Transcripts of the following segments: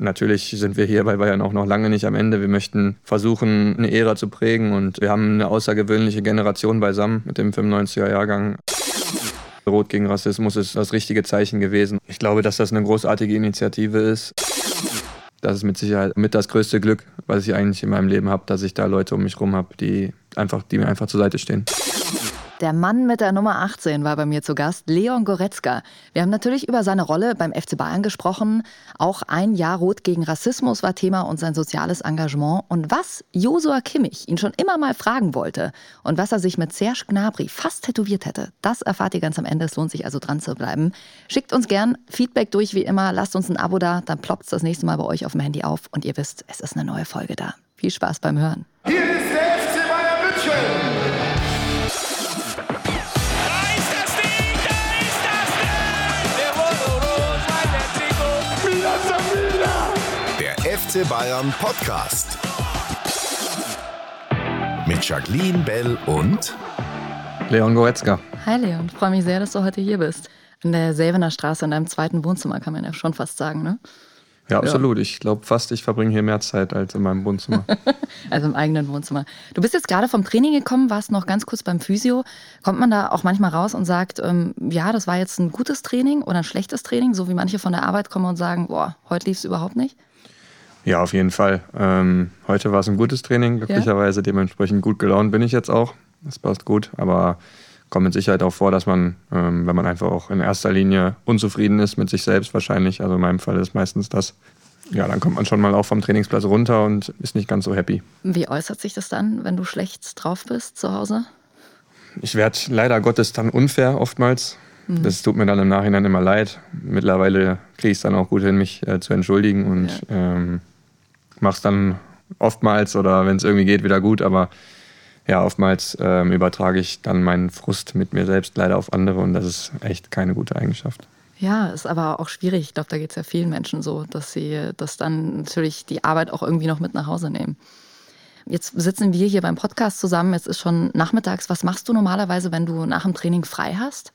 natürlich sind wir hier bei Bayern auch noch lange nicht am Ende. Wir möchten versuchen, eine Ära zu prägen und wir haben eine außergewöhnliche Generation beisammen mit dem 95er Jahrgang. Rot gegen Rassismus ist das richtige Zeichen gewesen. Ich glaube, dass das eine großartige Initiative ist. Das ist mit Sicherheit mit das größte Glück, was ich eigentlich in meinem Leben habe, dass ich da Leute um mich herum habe, die einfach, die mir einfach zur Seite stehen. Der Mann mit der Nummer 18 war bei mir zu Gast, Leon Goretzka. Wir haben natürlich über seine Rolle beim FC Bayern gesprochen. Auch ein Jahr Rot gegen Rassismus war Thema und sein soziales Engagement. Und was Josua Kimmich ihn schon immer mal fragen wollte und was er sich mit Serge Gnabry fast tätowiert hätte, das erfahrt ihr ganz am Ende. Es lohnt sich also dran zu bleiben. Schickt uns gern Feedback durch wie immer. Lasst uns ein Abo da, dann ploppt es das nächste Mal bei euch auf dem Handy auf. Und ihr wisst, es ist eine neue Folge da. Viel Spaß beim Hören. Hier ist der FC Bayern München. FC Bayern Podcast. Mit Jacqueline Bell und Leon Goretzka. Hi Leon, ich freue mich sehr, dass du heute hier bist. In der Selvener Straße, in deinem zweiten Wohnzimmer, kann man ja schon fast sagen, ne? Ja, absolut. Ja. Ich glaube fast, ich verbringe hier mehr Zeit als in meinem Wohnzimmer. also im eigenen Wohnzimmer. Du bist jetzt gerade vom Training gekommen, warst noch ganz kurz beim Physio. Kommt man da auch manchmal raus und sagt, ähm, ja, das war jetzt ein gutes Training oder ein schlechtes Training, so wie manche von der Arbeit kommen und sagen, boah, heute lief es überhaupt nicht? Ja, auf jeden Fall. Ähm, heute war es ein gutes Training, glücklicherweise. Ja. Dementsprechend gut gelaunt bin ich jetzt auch. Das passt gut. Aber kommt mit Sicherheit auch vor, dass man, ähm, wenn man einfach auch in erster Linie unzufrieden ist mit sich selbst wahrscheinlich, also in meinem Fall ist meistens das, ja, dann kommt man schon mal auch vom Trainingsplatz runter und ist nicht ganz so happy. Wie äußert sich das dann, wenn du schlecht drauf bist zu Hause? Ich werde leider Gottes dann unfair oftmals. Mhm. Das tut mir dann im Nachhinein immer leid. Mittlerweile kriege ich es dann auch gut hin, mich äh, zu entschuldigen und ja. ähm, mache es dann oftmals oder wenn es irgendwie geht, wieder gut. Aber ja, oftmals ähm, übertrage ich dann meinen Frust mit mir selbst leider auf andere und das ist echt keine gute Eigenschaft. Ja, ist aber auch schwierig. Ich glaube, da geht es ja vielen Menschen so, dass sie das dann natürlich die Arbeit auch irgendwie noch mit nach Hause nehmen. Jetzt sitzen wir hier beim Podcast zusammen. Jetzt ist schon nachmittags. Was machst du normalerweise, wenn du nach dem Training frei hast?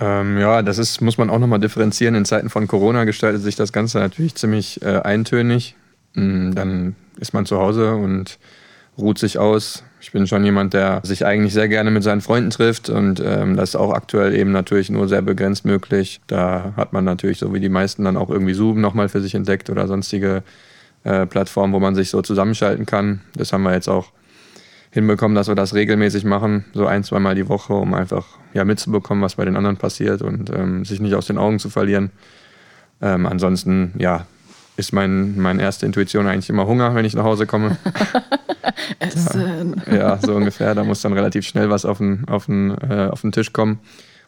Ähm, ja, das ist, muss man auch nochmal differenzieren. In Zeiten von Corona gestaltet sich das Ganze natürlich ziemlich äh, eintönig. Mm, dann ist man zu Hause und ruht sich aus. Ich bin schon jemand, der sich eigentlich sehr gerne mit seinen Freunden trifft und ähm, das ist auch aktuell eben natürlich nur sehr begrenzt möglich. Da hat man natürlich, so wie die meisten, dann auch irgendwie Zoom nochmal für sich entdeckt oder sonstige äh, Plattformen, wo man sich so zusammenschalten kann. Das haben wir jetzt auch hinbekommen, dass wir das regelmäßig machen, so ein, zweimal die Woche, um einfach ja, mitzubekommen, was bei den anderen passiert und ähm, sich nicht aus den Augen zu verlieren. Ähm, ansonsten, ja, ist mein, meine erste Intuition eigentlich immer Hunger, wenn ich nach Hause komme. Essen. Ja, ja, so ungefähr. Da muss dann relativ schnell was auf den, auf, den, äh, auf den Tisch kommen.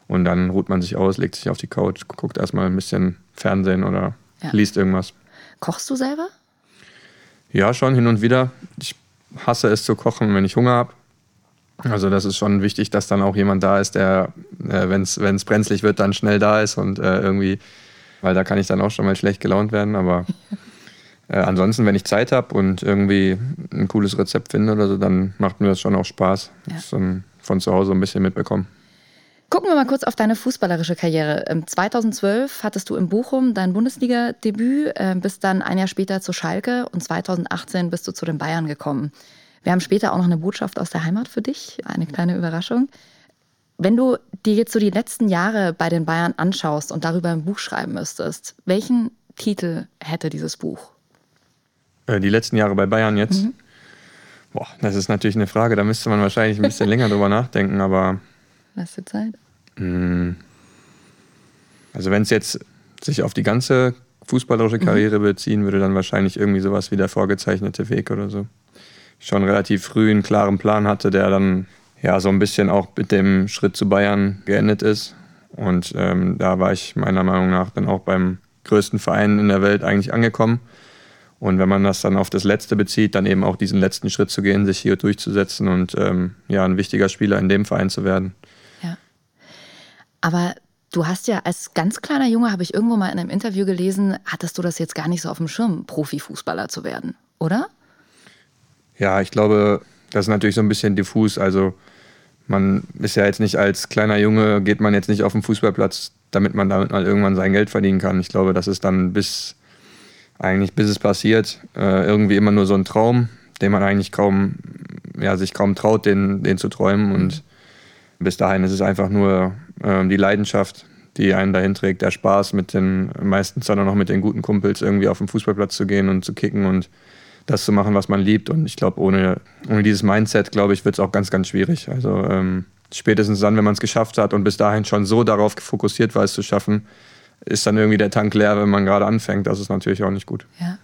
Und dann ruht man sich aus, legt sich auf die Couch, guckt erstmal ein bisschen Fernsehen oder ja. liest irgendwas. Kochst du selber? Ja, schon hin und wieder. Hasse es zu kochen, wenn ich Hunger habe. Also das ist schon wichtig, dass dann auch jemand da ist, der, äh, wenn es brenzlig wird, dann schnell da ist und äh, irgendwie weil da kann ich dann auch schon mal schlecht gelaunt werden. Aber äh, ansonsten, wenn ich Zeit habe und irgendwie ein cooles Rezept finde oder so, dann macht mir das schon auch Spaß. Ja. Das von zu Hause ein bisschen mitbekommen. Gucken wir mal kurz auf deine fußballerische Karriere. 2012 hattest du in Bochum dein Bundesliga-Debüt, äh, bist dann ein Jahr später zu Schalke und 2018 bist du zu den Bayern gekommen. Wir haben später auch noch eine Botschaft aus der Heimat für dich, eine kleine Überraschung. Wenn du dir jetzt so die letzten Jahre bei den Bayern anschaust und darüber ein Buch schreiben müsstest, welchen Titel hätte dieses Buch? Äh, die letzten Jahre bei Bayern jetzt? Mhm. Boah, das ist natürlich eine Frage, da müsste man wahrscheinlich ein bisschen länger drüber nachdenken, aber. Lass dir Zeit. Mh, also, wenn es jetzt sich auf die ganze fußballerische mhm. Karriere mhm. beziehen würde, dann wahrscheinlich irgendwie sowas wie der vorgezeichnete Weg oder so. Ich schon relativ früh einen klaren Plan hatte, der dann ja so ein bisschen auch mit dem Schritt zu Bayern geendet ist. Und ähm, da war ich meiner Meinung nach dann auch beim größten Verein in der Welt eigentlich angekommen. Und wenn man das dann auf das Letzte bezieht, dann eben auch diesen letzten Schritt zu gehen, sich hier durchzusetzen und ähm, ja, ein wichtiger Spieler in dem Verein zu werden. Aber du hast ja als ganz kleiner Junge, habe ich irgendwo mal in einem Interview gelesen, hattest du das jetzt gar nicht so auf dem Schirm, Profifußballer zu werden, oder? Ja, ich glaube, das ist natürlich so ein bisschen diffus. Also man ist ja jetzt nicht als kleiner Junge, geht man jetzt nicht auf den Fußballplatz, damit man damit mal irgendwann sein Geld verdienen kann. Ich glaube, das ist dann bis, eigentlich bis es passiert, äh, irgendwie immer nur so ein Traum, den man eigentlich kaum, ja, sich kaum traut, den, den zu träumen. Und bis dahin ist es einfach nur äh, die Leidenschaft, die einen dahin trägt, der Spaß mit den, meistens dann auch noch mit den guten Kumpels irgendwie auf den Fußballplatz zu gehen und zu kicken und das zu machen, was man liebt. Und ich glaube, ohne, ohne dieses Mindset, glaube ich, wird es auch ganz, ganz schwierig. Also ähm, spätestens dann, wenn man es geschafft hat und bis dahin schon so darauf fokussiert war, es zu schaffen, ist dann irgendwie der Tank leer, wenn man gerade anfängt. Das ist natürlich auch nicht gut. Ja.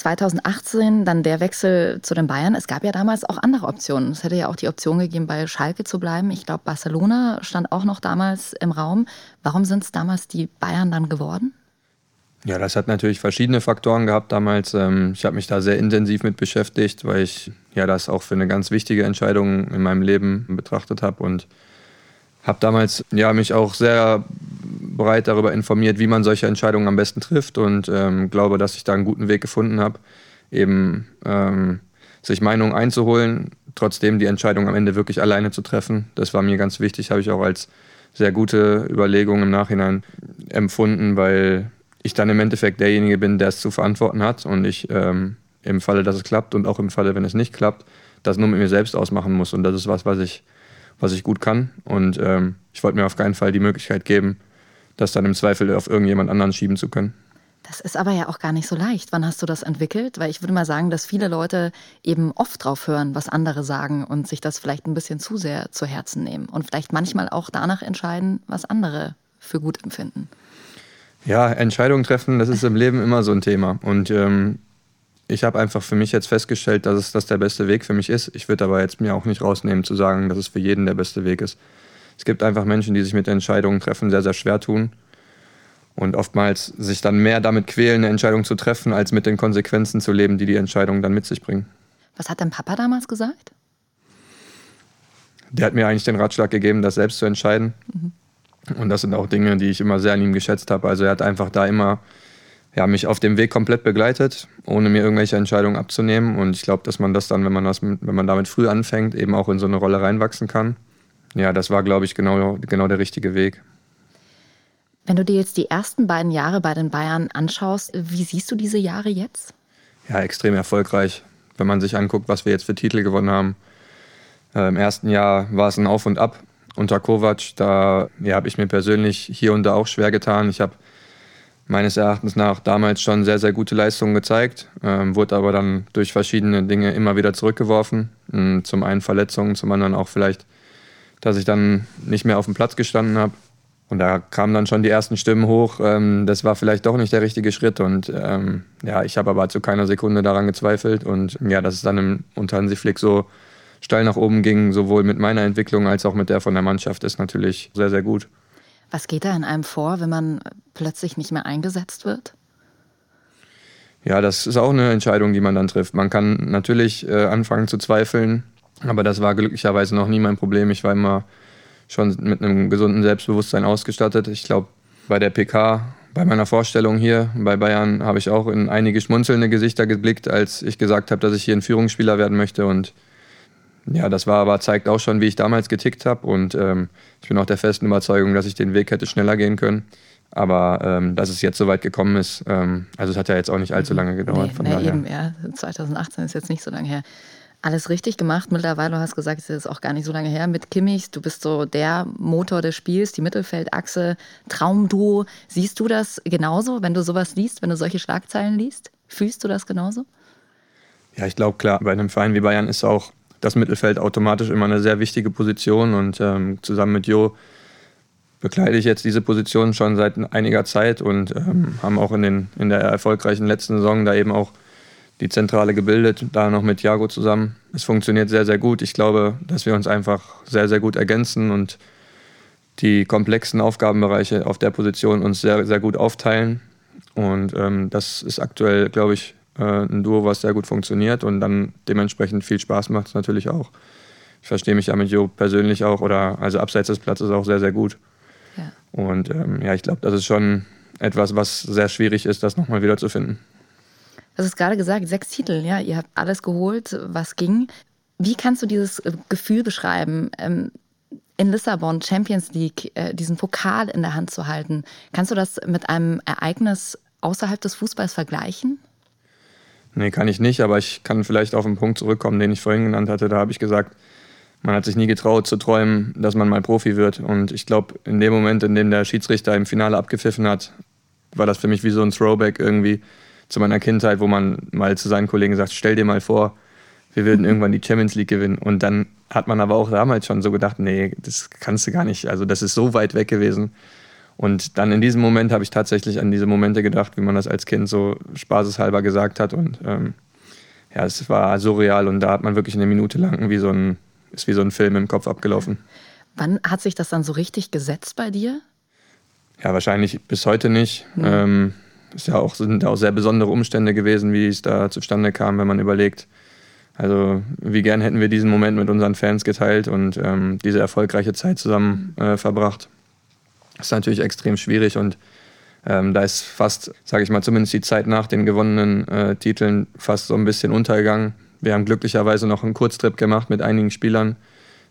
2018 dann der Wechsel zu den Bayern. Es gab ja damals auch andere Optionen. Es hätte ja auch die Option gegeben, bei Schalke zu bleiben. Ich glaube, Barcelona stand auch noch damals im Raum. Warum sind es damals die Bayern dann geworden? Ja, das hat natürlich verschiedene Faktoren gehabt damals. Ähm, ich habe mich da sehr intensiv mit beschäftigt, weil ich ja das auch für eine ganz wichtige Entscheidung in meinem Leben betrachtet habe und habe damals ja mich auch sehr breit darüber informiert, wie man solche Entscheidungen am besten trifft und ähm, glaube, dass ich da einen guten Weg gefunden habe, eben ähm, sich Meinungen einzuholen, trotzdem die Entscheidung am Ende wirklich alleine zu treffen. Das war mir ganz wichtig, habe ich auch als sehr gute Überlegung im Nachhinein empfunden, weil ich dann im Endeffekt derjenige bin, der es zu verantworten hat und ich ähm, im Falle, dass es klappt und auch im Falle, wenn es nicht klappt, das nur mit mir selbst ausmachen muss. Und das ist was, was ich, was ich gut kann. Und ähm, ich wollte mir auf keinen Fall die Möglichkeit geben, das dann im Zweifel auf irgendjemand anderen schieben zu können. Das ist aber ja auch gar nicht so leicht. Wann hast du das entwickelt? Weil ich würde mal sagen, dass viele Leute eben oft drauf hören, was andere sagen und sich das vielleicht ein bisschen zu sehr zu Herzen nehmen und vielleicht manchmal auch danach entscheiden, was andere für gut empfinden. Ja, Entscheidungen treffen, das ist im Leben immer so ein Thema. Und ähm, ich habe einfach für mich jetzt festgestellt, dass es das der beste Weg für mich ist. Ich würde aber jetzt mir auch nicht rausnehmen zu sagen, dass es für jeden der beste Weg ist. Es gibt einfach Menschen, die sich mit Entscheidungen treffen sehr, sehr schwer tun und oftmals sich dann mehr damit quälen, eine Entscheidung zu treffen, als mit den Konsequenzen zu leben, die die Entscheidung dann mit sich bringen. Was hat dein Papa damals gesagt? Der hat mir eigentlich den Ratschlag gegeben, das selbst zu entscheiden. Mhm. Und das sind auch Dinge, die ich immer sehr an ihm geschätzt habe. Also er hat einfach da immer ja, mich auf dem Weg komplett begleitet, ohne mir irgendwelche Entscheidungen abzunehmen. Und ich glaube, dass man das dann, wenn man, das, wenn man damit früh anfängt, eben auch in so eine Rolle reinwachsen kann. Ja, das war, glaube ich, genau, genau der richtige Weg. Wenn du dir jetzt die ersten beiden Jahre bei den Bayern anschaust, wie siehst du diese Jahre jetzt? Ja, extrem erfolgreich. Wenn man sich anguckt, was wir jetzt für Titel gewonnen haben. Äh, Im ersten Jahr war es ein Auf und Ab unter Kovac. Da ja, habe ich mir persönlich hier und da auch schwer getan. Ich habe meines Erachtens nach damals schon sehr, sehr gute Leistungen gezeigt, ähm, wurde aber dann durch verschiedene Dinge immer wieder zurückgeworfen. Ähm, zum einen Verletzungen, zum anderen auch vielleicht, dass ich dann nicht mehr auf dem Platz gestanden habe. Und da kamen dann schon die ersten Stimmen hoch. Ähm, das war vielleicht doch nicht der richtige Schritt. Und ähm, ja, ich habe aber zu keiner Sekunde daran gezweifelt. Und ja, dass es dann im, unter Hansi Flick so steil nach oben ging, sowohl mit meiner Entwicklung als auch mit der von der Mannschaft, ist natürlich sehr, sehr gut. Was geht da in einem vor, wenn man plötzlich nicht mehr eingesetzt wird? Ja, das ist auch eine Entscheidung, die man dann trifft. Man kann natürlich äh, anfangen zu zweifeln, aber das war glücklicherweise noch nie mein Problem. Ich war immer schon mit einem gesunden Selbstbewusstsein ausgestattet. Ich glaube, bei der PK, bei meiner Vorstellung hier bei Bayern, habe ich auch in einige schmunzelnde Gesichter geblickt, als ich gesagt habe, dass ich hier ein Führungsspieler werden möchte. Und ja, das war aber zeigt auch schon, wie ich damals getickt habe. Und ähm, ich bin auch der festen Überzeugung, dass ich den Weg hätte schneller gehen können. Aber ähm, dass es jetzt so weit gekommen ist, ähm, also es hat ja jetzt auch nicht allzu lange gedauert. Nee, von nee, daher. Eben, ja. 2018 ist jetzt nicht so lange her. Alles richtig gemacht. Mittlerweile, du hast gesagt, es ist auch gar nicht so lange her mit Kimmich. Du bist so der Motor des Spiels, die Mittelfeldachse, Traumduo. Siehst du das genauso, wenn du sowas liest, wenn du solche Schlagzeilen liest? Fühlst du das genauso? Ja, ich glaube, klar, bei einem Verein wie Bayern ist auch das Mittelfeld automatisch immer eine sehr wichtige Position und ähm, zusammen mit Jo bekleide ich jetzt diese Position schon seit einiger Zeit und ähm, haben auch in, den, in der erfolgreichen letzten Saison da eben auch die Zentrale gebildet, da noch mit Jago zusammen. Es funktioniert sehr, sehr gut. Ich glaube, dass wir uns einfach sehr, sehr gut ergänzen und die komplexen Aufgabenbereiche auf der Position uns sehr, sehr gut aufteilen. Und ähm, das ist aktuell, glaube ich, äh, ein Duo, was sehr gut funktioniert und dann dementsprechend viel Spaß macht es natürlich auch. Ich verstehe mich ja mit Jo persönlich auch oder also abseits des Platzes auch sehr, sehr gut. Ja. Und ähm, ja, ich glaube, das ist schon etwas, was sehr schwierig ist, das nochmal wieder zu finden. Du hast gerade gesagt, sechs Titel, ja, ihr habt alles geholt, was ging. Wie kannst du dieses äh, Gefühl beschreiben, ähm, in Lissabon Champions League äh, diesen Pokal in der Hand zu halten? Kannst du das mit einem Ereignis außerhalb des Fußballs vergleichen? Nee, kann ich nicht, aber ich kann vielleicht auf einen Punkt zurückkommen, den ich vorhin genannt hatte. Da habe ich gesagt, man hat sich nie getraut zu träumen, dass man mal Profi wird. Und ich glaube, in dem Moment, in dem der Schiedsrichter im Finale abgepfiffen hat, war das für mich wie so ein Throwback irgendwie zu meiner Kindheit, wo man mal zu seinen Kollegen sagt, stell dir mal vor, wir würden irgendwann die Champions League gewinnen. Und dann hat man aber auch damals schon so gedacht, nee, das kannst du gar nicht. Also das ist so weit weg gewesen. Und dann in diesem Moment habe ich tatsächlich an diese Momente gedacht, wie man das als Kind so spaßeshalber gesagt hat. Und ähm, ja, es war surreal und da hat man wirklich eine Minute lang wie so ein, ist wie so ein Film im Kopf abgelaufen. Wann hat sich das dann so richtig gesetzt bei dir? Ja, wahrscheinlich bis heute nicht. Mhm. Ähm, es ja auch, sind auch sehr besondere Umstände gewesen, wie es da zustande kam, wenn man überlegt. Also wie gern hätten wir diesen Moment mit unseren Fans geteilt und ähm, diese erfolgreiche Zeit zusammen äh, verbracht. Das ist natürlich extrem schwierig und ähm, da ist fast, sage ich mal, zumindest die Zeit nach den gewonnenen äh, Titeln fast so ein bisschen untergegangen. Wir haben glücklicherweise noch einen Kurztrip gemacht mit einigen Spielern,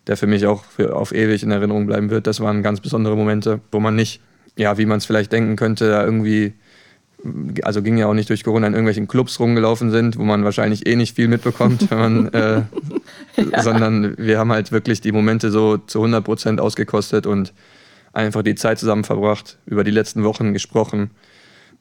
der für mich auch für auf ewig in Erinnerung bleiben wird. Das waren ganz besondere Momente, wo man nicht, ja, wie man es vielleicht denken könnte, da irgendwie also ging ja auch nicht durch Corona in irgendwelchen Clubs rumgelaufen sind, wo man wahrscheinlich eh nicht viel mitbekommt, wenn man, äh, ja. sondern wir haben halt wirklich die Momente so zu 100 Prozent ausgekostet und einfach die Zeit zusammen verbracht, über die letzten Wochen gesprochen.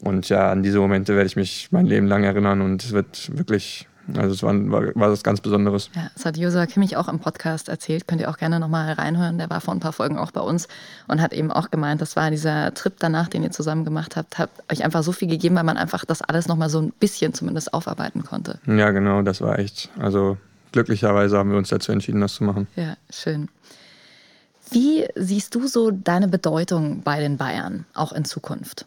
Und ja, an diese Momente werde ich mich mein Leben lang erinnern und es wird wirklich also es war, war, war was ganz Besonderes. Ja, das hat Josa Kimmich auch im Podcast erzählt. Könnt ihr auch gerne nochmal reinhören. Der war vor ein paar Folgen auch bei uns und hat eben auch gemeint, das war dieser Trip danach, den ihr zusammen gemacht habt, hat euch einfach so viel gegeben, weil man einfach das alles nochmal so ein bisschen zumindest aufarbeiten konnte. Ja, genau, das war echt. Also glücklicherweise haben wir uns dazu entschieden, das zu machen. Ja, schön. Wie siehst du so deine Bedeutung bei den Bayern, auch in Zukunft?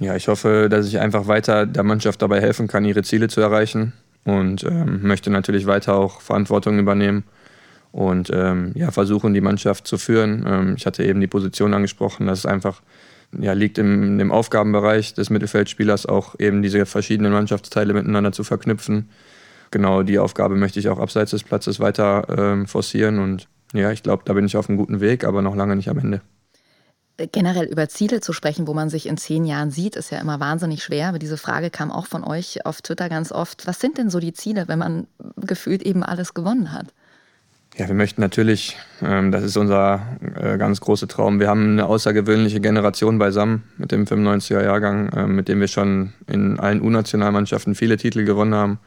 Ja, ich hoffe, dass ich einfach weiter der Mannschaft dabei helfen kann, ihre Ziele zu erreichen und ähm, möchte natürlich weiter auch Verantwortung übernehmen und ähm, ja, versuchen, die Mannschaft zu führen. Ähm, ich hatte eben die Position angesprochen, dass es einfach ja, liegt im, im Aufgabenbereich des Mittelfeldspielers auch eben diese verschiedenen Mannschaftsteile miteinander zu verknüpfen. Genau die Aufgabe möchte ich auch abseits des Platzes weiter ähm, forcieren und ja, ich glaube, da bin ich auf einem guten Weg, aber noch lange nicht am Ende generell über Ziele zu sprechen, wo man sich in zehn Jahren sieht, ist ja immer wahnsinnig schwer. Aber diese Frage kam auch von euch auf Twitter ganz oft. Was sind denn so die Ziele, wenn man gefühlt eben alles gewonnen hat? Ja, wir möchten natürlich, ähm, das ist unser äh, ganz großer Traum. Wir haben eine außergewöhnliche Generation beisammen mit dem 95er Jahrgang, äh, mit dem wir schon in allen U-Nationalmannschaften viele Titel gewonnen haben.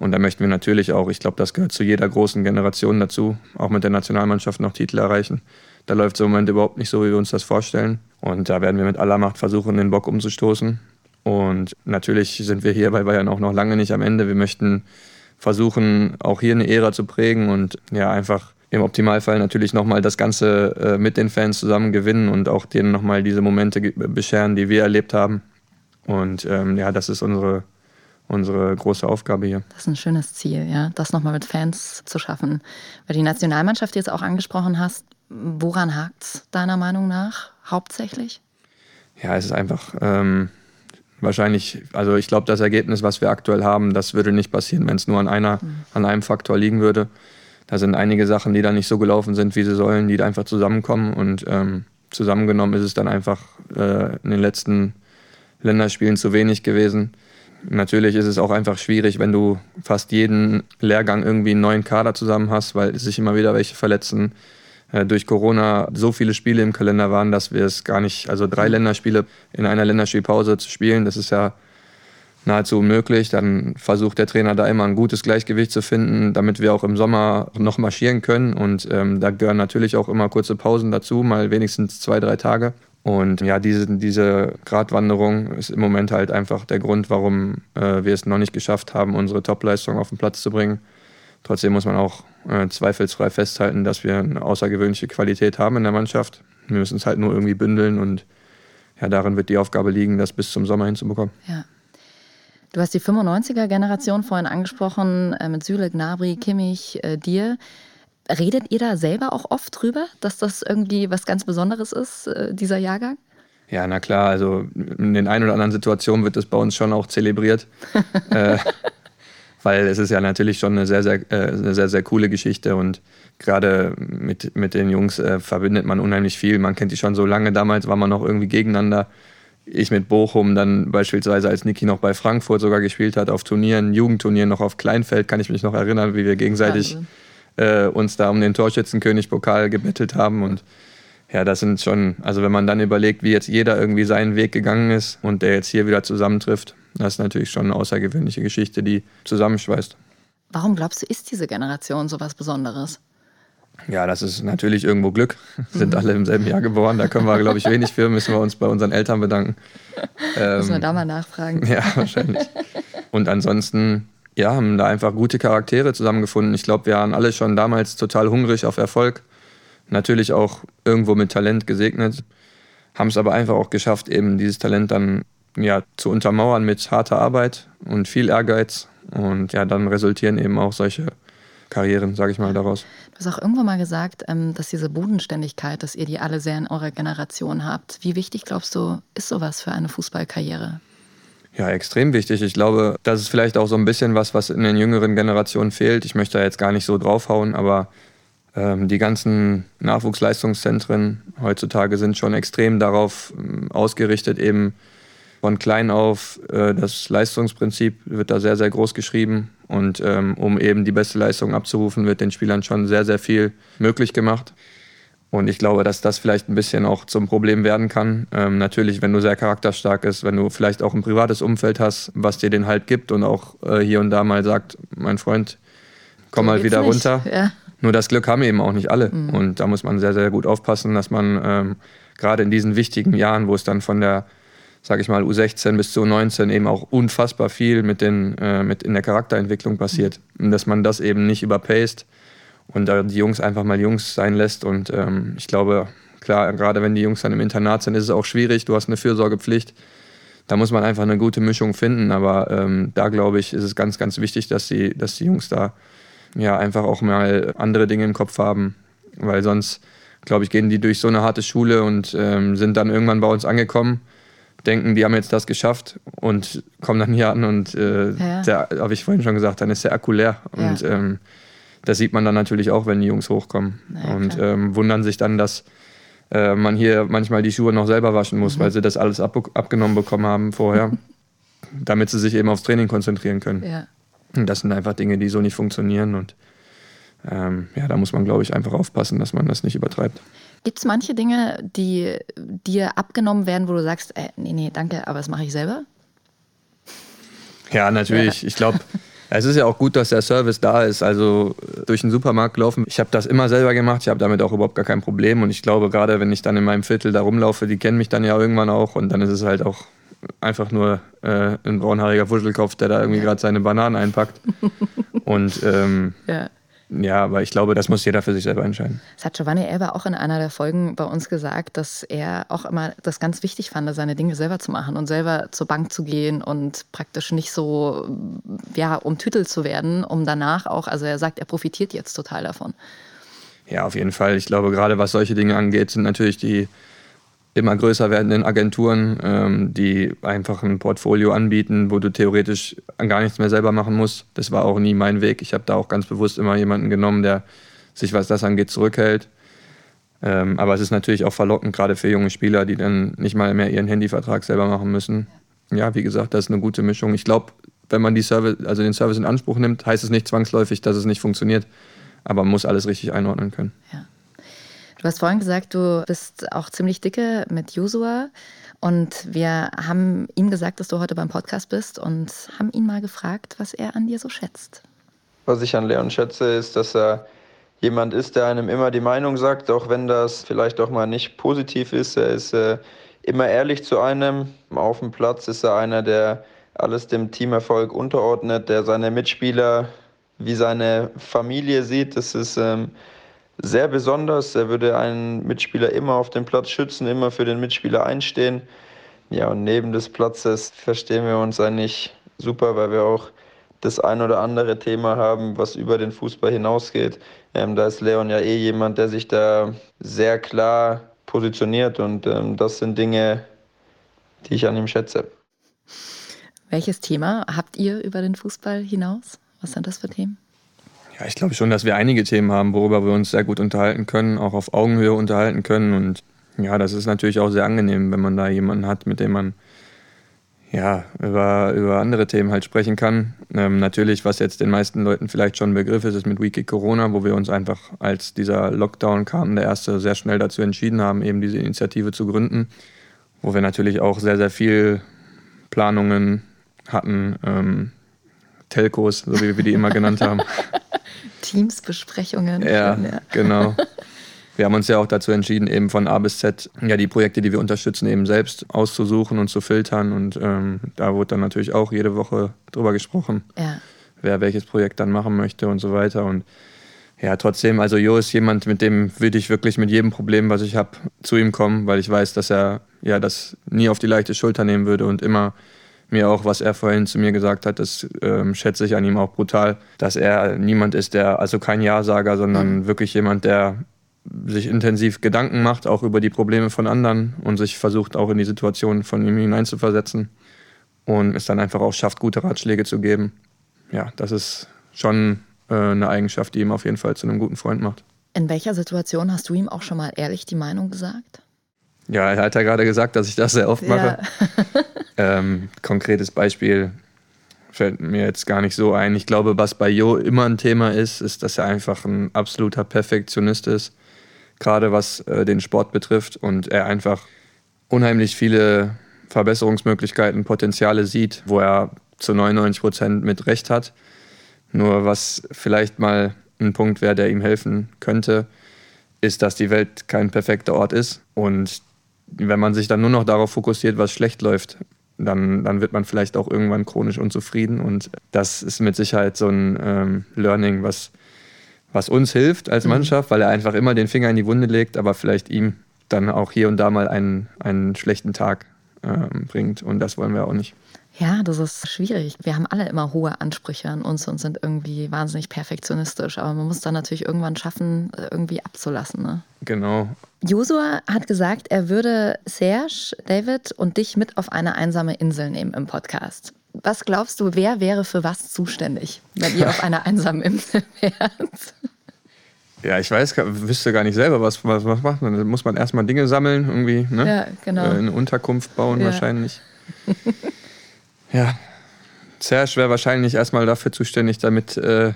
Und da möchten wir natürlich auch, ich glaube, das gehört zu jeder großen Generation dazu, auch mit der Nationalmannschaft noch Titel erreichen. Da läuft es im Moment überhaupt nicht so, wie wir uns das vorstellen. Und da werden wir mit aller Macht versuchen, den Bock umzustoßen. Und natürlich sind wir hier bei Bayern auch noch lange nicht am Ende. Wir möchten versuchen, auch hier eine Ära zu prägen und ja, einfach im Optimalfall natürlich nochmal das Ganze äh, mit den Fans zusammen gewinnen und auch denen nochmal diese Momente bescheren, die wir erlebt haben. Und ähm, ja, das ist unsere, unsere große Aufgabe hier. Das ist ein schönes Ziel, ja, das nochmal mit Fans zu schaffen. Weil die Nationalmannschaft, die jetzt auch angesprochen hast, Woran hakt es deiner Meinung nach hauptsächlich? Ja, es ist einfach ähm, wahrscheinlich, also ich glaube, das Ergebnis, was wir aktuell haben, das würde nicht passieren, wenn es nur an, einer, mhm. an einem Faktor liegen würde. Da sind einige Sachen, die da nicht so gelaufen sind, wie sie sollen, die da einfach zusammenkommen. Und ähm, zusammengenommen ist es dann einfach äh, in den letzten Länderspielen zu wenig gewesen. Natürlich ist es auch einfach schwierig, wenn du fast jeden Lehrgang irgendwie einen neuen Kader zusammen hast, weil sich immer wieder welche verletzen äh, durch Corona so viele Spiele im Kalender waren, dass wir es gar nicht, also drei Länderspiele in einer Länderspielpause zu spielen, das ist ja nahezu unmöglich. Dann versucht der Trainer da immer ein gutes Gleichgewicht zu finden, damit wir auch im Sommer noch marschieren können. Und ähm, da gehören natürlich auch immer kurze Pausen dazu, mal wenigstens zwei, drei Tage. Und ja, diese, diese Gratwanderung ist im Moment halt einfach der Grund, warum äh, wir es noch nicht geschafft haben, unsere Topleistung auf den Platz zu bringen. Trotzdem muss man auch äh, zweifelsfrei festhalten, dass wir eine außergewöhnliche Qualität haben in der Mannschaft. Wir müssen es halt nur irgendwie bündeln und ja, darin wird die Aufgabe liegen, das bis zum Sommer hinzubekommen. Ja. Du hast die 95er-Generation vorhin angesprochen, äh, mit Süle, Gnabry, Kimmich, äh, dir. Redet ihr da selber auch oft drüber, dass das irgendwie was ganz Besonderes ist, äh, dieser Jahrgang? Ja, na klar, also in den ein oder anderen Situationen wird das bei uns schon auch zelebriert. äh, weil es ist ja natürlich schon eine sehr, sehr, äh, eine sehr, sehr coole Geschichte und gerade mit, mit den Jungs äh, verbindet man unheimlich viel. Man kennt die schon so lange, damals war man noch irgendwie gegeneinander ich mit Bochum dann beispielsweise, als Niki noch bei Frankfurt sogar gespielt hat, auf Turnieren, Jugendturnieren noch auf Kleinfeld, kann ich mich noch erinnern, wie wir gegenseitig äh, uns da um den Torschützenkönig-Pokal gebettelt haben. Und ja, das sind schon, also wenn man dann überlegt, wie jetzt jeder irgendwie seinen Weg gegangen ist und der jetzt hier wieder zusammentrifft, das ist natürlich schon eine außergewöhnliche Geschichte, die zusammenschweißt. Warum glaubst du, ist diese Generation so was Besonderes? Ja, das ist natürlich irgendwo Glück. Sind alle im selben Jahr geboren. Da können wir, glaube ich, wenig für. Müssen wir uns bei unseren Eltern bedanken. Ähm, Müssen wir da mal nachfragen. Ja, wahrscheinlich. Und ansonsten, ja, haben da einfach gute Charaktere zusammengefunden. Ich glaube, wir waren alle schon damals total hungrig auf Erfolg. Natürlich auch irgendwo mit Talent gesegnet. Haben es aber einfach auch geschafft, eben dieses Talent dann ja, zu untermauern mit harter Arbeit und viel Ehrgeiz. Und ja, dann resultieren eben auch solche Karrieren, sage ich mal, daraus. Du hast auch irgendwo mal gesagt, ähm, dass diese Bodenständigkeit, dass ihr die alle sehr in eurer Generation habt. Wie wichtig, glaubst du, ist sowas für eine Fußballkarriere? Ja, extrem wichtig. Ich glaube, das ist vielleicht auch so ein bisschen was, was in den jüngeren Generationen fehlt. Ich möchte da jetzt gar nicht so draufhauen, aber ähm, die ganzen Nachwuchsleistungszentren heutzutage sind schon extrem darauf ähm, ausgerichtet, eben von klein auf, äh, das Leistungsprinzip wird da sehr, sehr groß geschrieben. Und ähm, um eben die beste Leistung abzurufen, wird den Spielern schon sehr, sehr viel möglich gemacht. Und ich glaube, dass das vielleicht ein bisschen auch zum Problem werden kann. Ähm, natürlich, wenn du sehr charakterstark bist, wenn du vielleicht auch ein privates Umfeld hast, was dir den Halt gibt und auch äh, hier und da mal sagt, mein Freund, komm so mal wieder nicht. runter. Ja. Nur das Glück haben eben auch nicht alle. Mhm. Und da muss man sehr, sehr gut aufpassen, dass man ähm, gerade in diesen wichtigen Jahren, wo es dann von der sage ich mal, U16 bis zu U19 eben auch unfassbar viel mit, den, äh, mit in der Charakterentwicklung passiert. Und dass man das eben nicht überpaced und da die Jungs einfach mal Jungs sein lässt. Und ähm, ich glaube, klar, gerade wenn die Jungs dann im Internat sind, ist es auch schwierig. Du hast eine Fürsorgepflicht. Da muss man einfach eine gute Mischung finden. Aber ähm, da glaube ich, ist es ganz, ganz wichtig, dass die, dass die Jungs da ja einfach auch mal andere Dinge im Kopf haben. Weil sonst, glaube ich, gehen die durch so eine harte Schule und ähm, sind dann irgendwann bei uns angekommen denken, die haben jetzt das geschafft und kommen dann hier an und äh, ja. habe ich vorhin schon gesagt, dann ist der Akku leer. Ja. Und ähm, das sieht man dann natürlich auch, wenn die Jungs hochkommen ja, und ähm, wundern sich dann, dass äh, man hier manchmal die Schuhe noch selber waschen muss, mhm. weil sie das alles ab, abgenommen bekommen haben vorher, damit sie sich eben aufs Training konzentrieren können. Ja. Und das sind einfach Dinge, die so nicht funktionieren und ähm, ja, da muss man, glaube ich, einfach aufpassen, dass man das nicht übertreibt. Gibt es manche Dinge, die dir abgenommen werden, wo du sagst, äh, nee, nee, danke, aber das mache ich selber? Ja, natürlich. Ja. Ich glaube, es ist ja auch gut, dass der Service da ist. Also durch den Supermarkt laufen. Ich habe das immer selber gemacht. Ich habe damit auch überhaupt gar kein Problem. Und ich glaube, gerade wenn ich dann in meinem Viertel da rumlaufe, die kennen mich dann ja irgendwann auch. Und dann ist es halt auch einfach nur äh, ein braunhaariger Wuschelkopf, der da irgendwie gerade seine Bananen einpackt. Und ähm, ja. Ja, aber ich glaube, das muss jeder für sich selber entscheiden. Das hat Giovanni Elber auch in einer der Folgen bei uns gesagt, dass er auch immer das ganz wichtig fand, seine Dinge selber zu machen und selber zur Bank zu gehen und praktisch nicht so, ja, umtütelt zu werden, um danach auch, also er sagt, er profitiert jetzt total davon. Ja, auf jeden Fall. Ich glaube, gerade was solche Dinge angeht, sind natürlich die immer größer werdenden Agenturen, ähm, die einfach ein Portfolio anbieten, wo du theoretisch gar nichts mehr selber machen musst. Das war auch nie mein Weg. Ich habe da auch ganz bewusst immer jemanden genommen, der sich, was das angeht, zurückhält. Ähm, aber es ist natürlich auch verlockend, gerade für junge Spieler, die dann nicht mal mehr ihren Handyvertrag selber machen müssen. Ja, wie gesagt, das ist eine gute Mischung. Ich glaube, wenn man die Service, also den Service in Anspruch nimmt, heißt es nicht zwangsläufig, dass es nicht funktioniert. Aber man muss alles richtig einordnen können. Ja. Du hast vorhin gesagt, du bist auch ziemlich dicke mit Josua. Und wir haben ihm gesagt, dass du heute beim Podcast bist und haben ihn mal gefragt, was er an dir so schätzt. Was ich an Leon schätze, ist, dass er jemand ist, der einem immer die Meinung sagt, auch wenn das vielleicht auch mal nicht positiv ist. Er ist äh, immer ehrlich zu einem. Auf dem Platz ist er einer, der alles dem Teamerfolg unterordnet, der seine Mitspieler wie seine Familie sieht. Das ist ähm, sehr besonders. Er würde einen Mitspieler immer auf dem Platz schützen, immer für den Mitspieler einstehen. Ja, und neben des Platzes verstehen wir uns eigentlich super, weil wir auch das ein oder andere Thema haben, was über den Fußball hinausgeht. Ähm, da ist Leon ja eh jemand, der sich da sehr klar positioniert und ähm, das sind Dinge, die ich an ihm schätze. Welches Thema habt ihr über den Fußball hinaus? Was sind das für Themen? Ja, ich glaube schon, dass wir einige Themen haben, worüber wir uns sehr gut unterhalten können, auch auf Augenhöhe unterhalten können. Und ja, das ist natürlich auch sehr angenehm, wenn man da jemanden hat, mit dem man ja, über, über andere Themen halt sprechen kann. Ähm, natürlich, was jetzt den meisten Leuten vielleicht schon ein Begriff ist, ist mit Wiki Corona, wo wir uns einfach, als dieser Lockdown kam, der erste, sehr schnell dazu entschieden haben, eben diese Initiative zu gründen, wo wir natürlich auch sehr, sehr viel Planungen hatten, ähm, Telcos, so wie wir die immer genannt haben. Teamsbesprechungen. Ja, ja, genau. Wir haben uns ja auch dazu entschieden, eben von A bis Z ja die Projekte, die wir unterstützen, eben selbst auszusuchen und zu filtern. Und ähm, da wurde dann natürlich auch jede Woche drüber gesprochen, ja. wer welches Projekt dann machen möchte und so weiter. Und ja, trotzdem, also Jo ist jemand, mit dem würde ich wirklich mit jedem Problem, was ich habe, zu ihm kommen, weil ich weiß, dass er ja das nie auf die leichte Schulter nehmen würde und immer mir auch, was er vorhin zu mir gesagt hat, das ähm, schätze ich an ihm auch brutal, dass er niemand ist, der, also kein Ja-Sager, sondern mhm. wirklich jemand, der sich intensiv Gedanken macht, auch über die Probleme von anderen und sich versucht auch in die Situation von ihm hineinzuversetzen und es dann einfach auch schafft, gute Ratschläge zu geben. Ja, das ist schon äh, eine Eigenschaft, die ihm auf jeden Fall zu einem guten Freund macht. In welcher Situation hast du ihm auch schon mal ehrlich die Meinung gesagt? Ja, er hat ja gerade gesagt, dass ich das sehr oft mache. Ja. ähm, konkretes Beispiel fällt mir jetzt gar nicht so ein. Ich glaube, was bei Jo immer ein Thema ist, ist, dass er einfach ein absoluter Perfektionist ist gerade was äh, den Sport betrifft und er einfach unheimlich viele Verbesserungsmöglichkeiten, Potenziale sieht, wo er zu 99 Prozent mit Recht hat. Nur was vielleicht mal ein Punkt wäre, der ihm helfen könnte, ist, dass die Welt kein perfekter Ort ist. Und wenn man sich dann nur noch darauf fokussiert, was schlecht läuft, dann, dann wird man vielleicht auch irgendwann chronisch unzufrieden. Und das ist mit Sicherheit so ein ähm, Learning, was was uns hilft als mhm. Mannschaft, weil er einfach immer den Finger in die Wunde legt, aber vielleicht ihm dann auch hier und da mal einen, einen schlechten Tag ähm, bringt. Und das wollen wir auch nicht. Ja, das ist schwierig. Wir haben alle immer hohe Ansprüche an uns und sind irgendwie wahnsinnig perfektionistisch. Aber man muss dann natürlich irgendwann schaffen, irgendwie abzulassen. Ne? Genau. Josua hat gesagt, er würde Serge, David und dich mit auf eine einsame Insel nehmen im Podcast. Was glaubst du, wer wäre für was zuständig, wenn ihr auf einer einsamen Insel wärt? Ja, ich weiß, wüsste gar nicht selber, was, was, was macht man. Dann muss man erstmal Dinge sammeln, irgendwie, ne? Ja, genau. Äh, eine Unterkunft bauen ja. wahrscheinlich. ja. Serge wäre wahrscheinlich erstmal dafür zuständig, damit äh,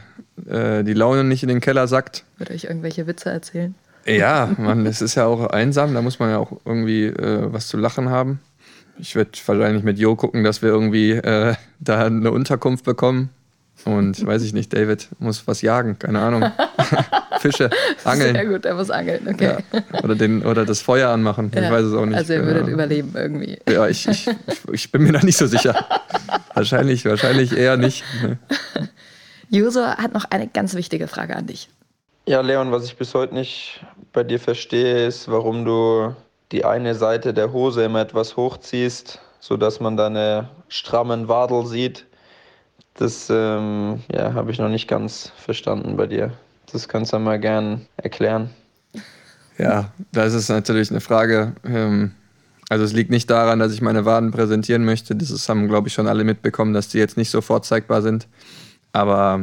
äh, die Laune nicht in den Keller sackt. Würde euch irgendwelche Witze erzählen? Ja, man, es ist ja auch einsam, da muss man ja auch irgendwie äh, was zu lachen haben. Ich werde wahrscheinlich mit Jo gucken, dass wir irgendwie äh, da eine Unterkunft bekommen. Und weiß ich nicht, David muss was jagen, keine Ahnung. Fische, angeln. Sehr gut, er muss angeln, okay. Ja. Oder, den, oder das Feuer anmachen, ja. ich weiß es auch nicht. Also ihr würdet ja. überleben irgendwie. Ja, ich, ich, ich, bin mir da nicht so sicher. wahrscheinlich, wahrscheinlich eher nicht. Juso hat noch eine ganz wichtige Frage an dich. Ja, Leon, was ich bis heute nicht bei dir verstehe, ist, warum du die eine Seite der Hose immer etwas hochziehst, sodass man deine strammen Wadel sieht. Das ähm, ja, habe ich noch nicht ganz verstanden bei dir. Das kannst du mal gern erklären. Ja, das ist natürlich eine Frage. Ähm, also es liegt nicht daran, dass ich meine Waden präsentieren möchte. Das haben, glaube ich, schon alle mitbekommen, dass die jetzt nicht so vorzeigbar sind. Aber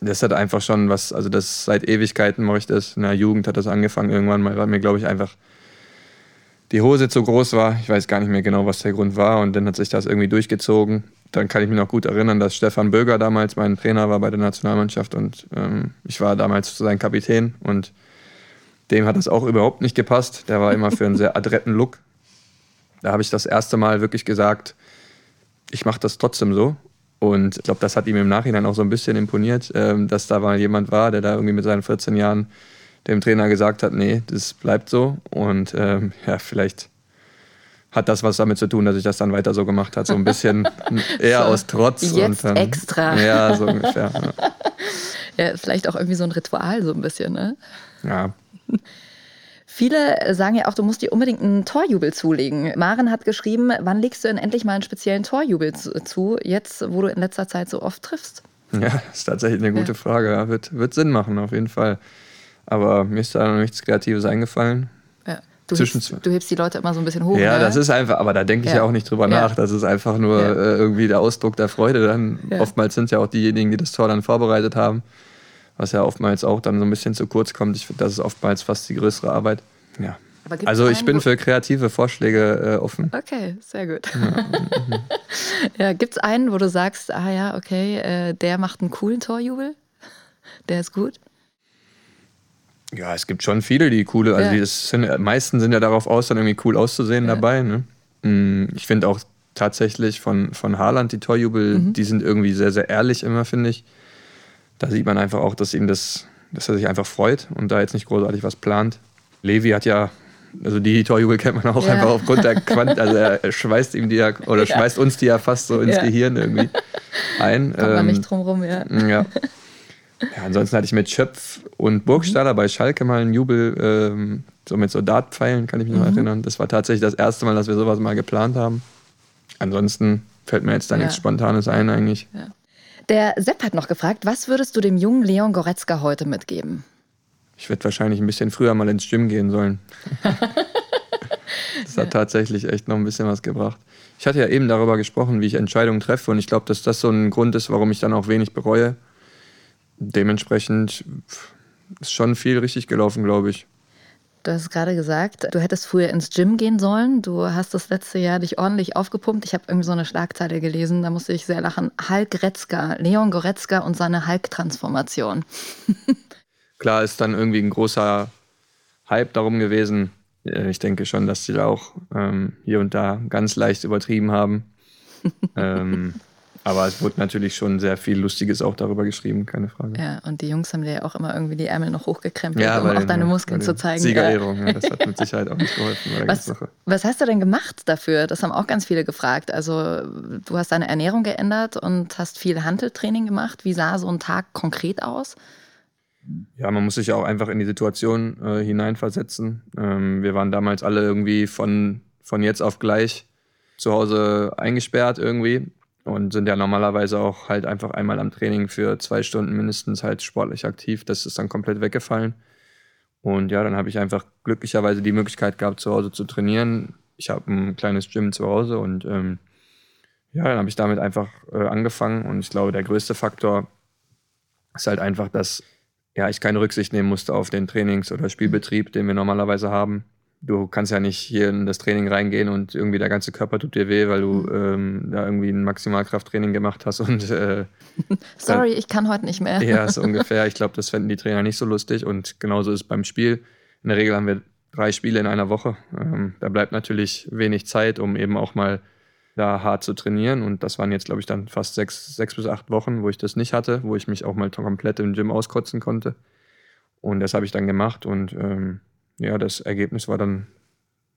das hat einfach schon was, also das seit Ewigkeiten mache ich das. In der Jugend hat das angefangen irgendwann mal, weil mir, glaube ich, einfach die Hose zu groß war. Ich weiß gar nicht mehr genau, was der Grund war. Und dann hat sich das irgendwie durchgezogen. Dann kann ich mich noch gut erinnern, dass Stefan Böger damals mein Trainer war bei der Nationalmannschaft und ähm, ich war damals sein Kapitän und dem hat das auch überhaupt nicht gepasst. Der war immer für einen sehr adretten Look. Da habe ich das erste Mal wirklich gesagt, ich mache das trotzdem so. Und ich glaube, das hat ihm im Nachhinein auch so ein bisschen imponiert, ähm, dass da mal jemand war, der da irgendwie mit seinen 14 Jahren dem Trainer gesagt hat, nee, das bleibt so. Und ähm, ja, vielleicht hat das was damit zu tun, dass ich das dann weiter so gemacht habe. So ein bisschen eher so, aus Trotz. Jetzt und dann, extra. Ja, so ungefähr. Ja. ja, vielleicht auch irgendwie so ein Ritual, so ein bisschen, ne? Ja. Viele sagen ja auch, du musst dir unbedingt einen Torjubel zulegen. Maren hat geschrieben, wann legst du denn endlich mal einen speziellen Torjubel zu, jetzt, wo du in letzter Zeit so oft triffst? Ja, ist tatsächlich eine gute ja. Frage. Ja, wird, wird Sinn machen, auf jeden Fall. Aber mir ist da noch nichts Kreatives eingefallen. Du, hebst, du hebst die Leute immer so ein bisschen hoch. Ja, ne? das ist einfach, aber da denke ich ja. ja. auch nicht drüber ja. nach. Das ist einfach nur ja. äh, irgendwie der Ausdruck der Freude. Dann oftmals sind es ja auch diejenigen, die das Tor dann vorbereitet haben. Was ja oftmals auch dann so ein bisschen zu kurz kommt. Ich finde, das ist oftmals fast die größere Arbeit. Ja. Also ich bin für kreative Vorschläge äh, offen. Okay, sehr gut. Ja, ja gibt es einen, wo du sagst, ah ja, okay, äh, der macht einen coolen Torjubel? Der ist gut? Ja, es gibt schon viele, die coole, also ja. die sind, meisten sind ja darauf aus, dann irgendwie cool auszusehen ja. dabei. Ne? Mm, ich finde auch tatsächlich von, von Haaland die Torjubel, mhm. die sind irgendwie sehr, sehr ehrlich immer, finde ich. Da sieht man einfach auch, dass ihm das, dass er sich einfach freut und da jetzt nicht großartig was plant. Levi hat ja, also die Torjubel kennt man auch ja. einfach aufgrund der Quant, also er schweißt ihm die ja, oder ja. schmeißt uns die ja fast so ins Gehirn irgendwie ein. Kommt man nicht ähm, drum rum, ja. Ja. Ja, ansonsten hatte ich mit Schöpf und Burgstaller mhm. bei Schalke mal einen Jubel, ähm, so mit so Dartpfeilen, kann ich mich noch mhm. erinnern. Das war tatsächlich das erste Mal, dass wir sowas mal geplant haben. Ansonsten fällt mir jetzt da ja. nichts Spontanes ein eigentlich. Ja. Der Sepp hat noch gefragt, was würdest du dem jungen Leon Goretzka heute mitgeben? Ich werde wahrscheinlich ein bisschen früher mal ins Gym gehen sollen. das hat tatsächlich echt noch ein bisschen was gebracht. Ich hatte ja eben darüber gesprochen, wie ich Entscheidungen treffe und ich glaube, dass das so ein Grund ist, warum ich dann auch wenig bereue dementsprechend ist schon viel richtig gelaufen, glaube ich. Du hast gerade gesagt, du hättest früher ins Gym gehen sollen. Du hast das letzte Jahr dich ordentlich aufgepumpt. Ich habe irgendwie so eine Schlagzeile gelesen, da musste ich sehr lachen. Hulk Retzka, Leon Goretzka und seine Hulk-Transformation. Klar ist dann irgendwie ein großer Hype darum gewesen. Ich denke schon, dass sie da auch ähm, hier und da ganz leicht übertrieben haben. ähm, aber es wurde natürlich schon sehr viel Lustiges auch darüber geschrieben, keine Frage. Ja, und die Jungs haben dir ja auch immer irgendwie die Ärmel noch hochgekrempelt, ja, um auch deine Muskeln zu zeigen. Siegerehrung, ja, das hat mit Sicherheit auch nicht geholfen was. Was hast du denn gemacht dafür? Das haben auch ganz viele gefragt. Also du hast deine Ernährung geändert und hast viel Handeltraining gemacht. Wie sah so ein Tag konkret aus? Ja, man muss sich ja auch einfach in die Situation äh, hineinversetzen. Ähm, wir waren damals alle irgendwie von, von jetzt auf gleich zu Hause eingesperrt irgendwie und sind ja normalerweise auch halt einfach einmal am Training für zwei Stunden mindestens halt sportlich aktiv. Das ist dann komplett weggefallen. Und ja, dann habe ich einfach glücklicherweise die Möglichkeit gehabt, zu Hause zu trainieren. Ich habe ein kleines Gym zu Hause und ähm, ja, dann habe ich damit einfach äh, angefangen. Und ich glaube, der größte Faktor ist halt einfach, dass ja, ich keine Rücksicht nehmen musste auf den Trainings- oder Spielbetrieb, den wir normalerweise haben du kannst ja nicht hier in das Training reingehen und irgendwie der ganze Körper tut dir weh, weil du mhm. ähm, da irgendwie ein Maximalkrafttraining gemacht hast und äh, sorry, dann, ich kann heute nicht mehr. ja, so ungefähr. Ich glaube, das fänden die Trainer nicht so lustig und genauso ist es beim Spiel. In der Regel haben wir drei Spiele in einer Woche. Ähm, da bleibt natürlich wenig Zeit, um eben auch mal da hart zu trainieren und das waren jetzt, glaube ich, dann fast sechs, sechs bis acht Wochen, wo ich das nicht hatte, wo ich mich auch mal komplett im Gym auskotzen konnte. Und das habe ich dann gemacht und ähm, ja, das Ergebnis war dann.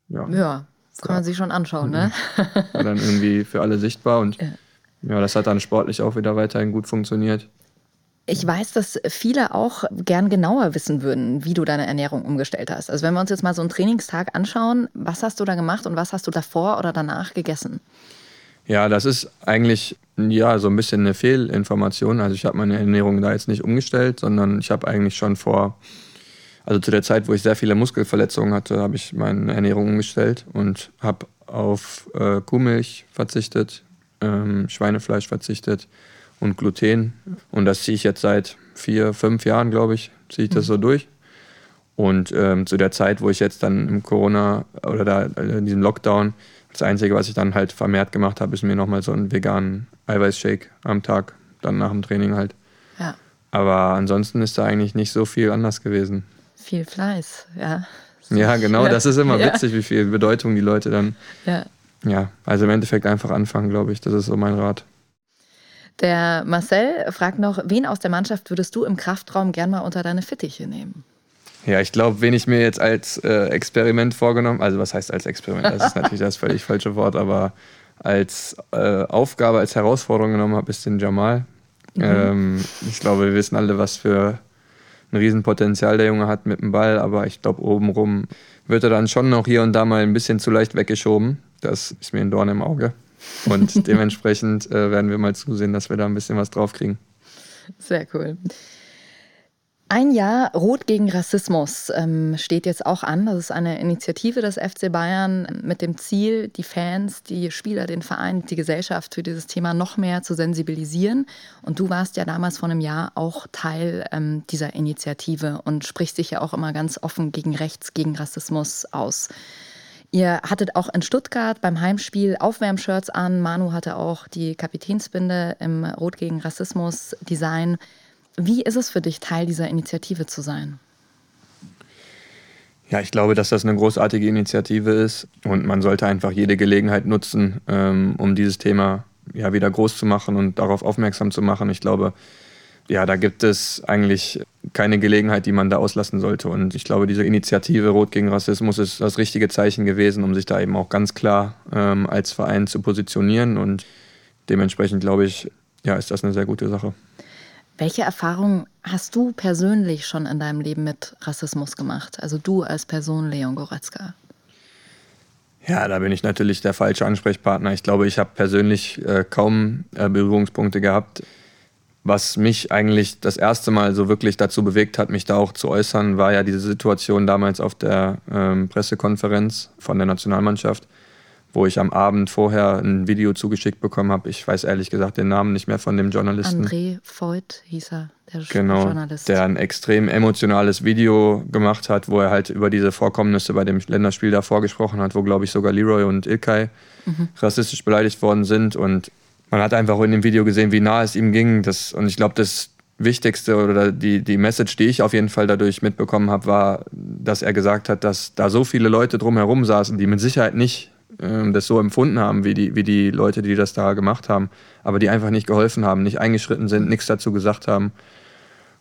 Ja, ja kann man sich schon anschauen, ne? War dann irgendwie für alle sichtbar und ja. ja, das hat dann sportlich auch wieder weiterhin gut funktioniert. Ich weiß, dass viele auch gern genauer wissen würden, wie du deine Ernährung umgestellt hast. Also wenn wir uns jetzt mal so einen Trainingstag anschauen, was hast du da gemacht und was hast du davor oder danach gegessen? Ja, das ist eigentlich ja so ein bisschen eine Fehlinformation. Also ich habe meine Ernährung da jetzt nicht umgestellt, sondern ich habe eigentlich schon vor also zu der Zeit, wo ich sehr viele Muskelverletzungen hatte, habe ich meine Ernährung umgestellt und habe auf äh, Kuhmilch verzichtet, ähm, Schweinefleisch verzichtet und Gluten. Und das ziehe ich jetzt seit vier, fünf Jahren, glaube ich, ziehe ich das so durch. Und ähm, zu der Zeit, wo ich jetzt dann im Corona oder da äh, in diesem Lockdown, das Einzige, was ich dann halt vermehrt gemacht habe, ist mir nochmal so einen veganen Eiweißshake am Tag, dann nach dem Training halt. Ja. Aber ansonsten ist da eigentlich nicht so viel anders gewesen viel Fleiß, ja. Ja, genau, das ist immer witzig, ja. wie viel Bedeutung die Leute dann. Ja. Ja, also im Endeffekt einfach anfangen, glaube ich. Das ist so mein Rat. Der Marcel fragt noch, wen aus der Mannschaft würdest du im Kraftraum gern mal unter deine Fittiche nehmen? Ja, ich glaube, wen ich mir jetzt als äh, Experiment vorgenommen, also was heißt als Experiment? Das ist natürlich das völlig falsche Wort, aber als äh, Aufgabe, als Herausforderung genommen habe, ist den Jamal. Mhm. Ähm, ich glaube, wir wissen alle, was für ein Riesenpotenzial der Junge hat mit dem Ball, aber ich glaube, obenrum wird er dann schon noch hier und da mal ein bisschen zu leicht weggeschoben. Das ist mir ein Dorn im Auge. Und dementsprechend äh, werden wir mal zusehen, dass wir da ein bisschen was drauf kriegen. Sehr cool. Ein Jahr Rot gegen Rassismus ähm, steht jetzt auch an. Das ist eine Initiative des FC Bayern mit dem Ziel, die Fans, die Spieler, den Verein, die Gesellschaft für dieses Thema noch mehr zu sensibilisieren. Und du warst ja damals vor einem Jahr auch Teil ähm, dieser Initiative und sprichst dich ja auch immer ganz offen gegen Rechts, gegen Rassismus aus. Ihr hattet auch in Stuttgart beim Heimspiel Aufwärmshirts an. Manu hatte auch die Kapitänsbinde im Rot gegen Rassismus Design. Wie ist es für dich, Teil dieser Initiative zu sein? Ja, ich glaube, dass das eine großartige Initiative ist und man sollte einfach jede Gelegenheit nutzen, ähm, um dieses Thema ja wieder groß zu machen und darauf aufmerksam zu machen. Ich glaube, ja, da gibt es eigentlich keine Gelegenheit, die man da auslassen sollte. Und ich glaube, diese Initiative Rot gegen Rassismus ist das richtige Zeichen gewesen, um sich da eben auch ganz klar ähm, als Verein zu positionieren. Und dementsprechend glaube ich, ja, ist das eine sehr gute Sache. Welche Erfahrungen hast du persönlich schon in deinem Leben mit Rassismus gemacht? Also du als Person, Leon Goretzka. Ja, da bin ich natürlich der falsche Ansprechpartner. Ich glaube, ich habe persönlich äh, kaum äh, Berührungspunkte gehabt. Was mich eigentlich das erste Mal so wirklich dazu bewegt hat, mich da auch zu äußern, war ja diese Situation damals auf der ähm, Pressekonferenz von der Nationalmannschaft wo ich am Abend vorher ein Video zugeschickt bekommen habe. Ich weiß ehrlich gesagt den Namen nicht mehr von dem Journalisten. André Voigt hieß er, der genau, Journalist. Der ein extrem emotionales Video gemacht hat, wo er halt über diese Vorkommnisse bei dem Länderspiel davor gesprochen hat, wo, glaube ich, sogar Leroy und Ilkay mhm. rassistisch beleidigt worden sind. Und man hat einfach in dem Video gesehen, wie nah es ihm ging. Das, und ich glaube, das Wichtigste oder die, die Message, die ich auf jeden Fall dadurch mitbekommen habe, war, dass er gesagt hat, dass da so viele Leute drumherum saßen, die mit Sicherheit nicht ähm, das so empfunden haben, wie die, wie die Leute, die das da gemacht haben, aber die einfach nicht geholfen haben, nicht eingeschritten sind, nichts dazu gesagt haben.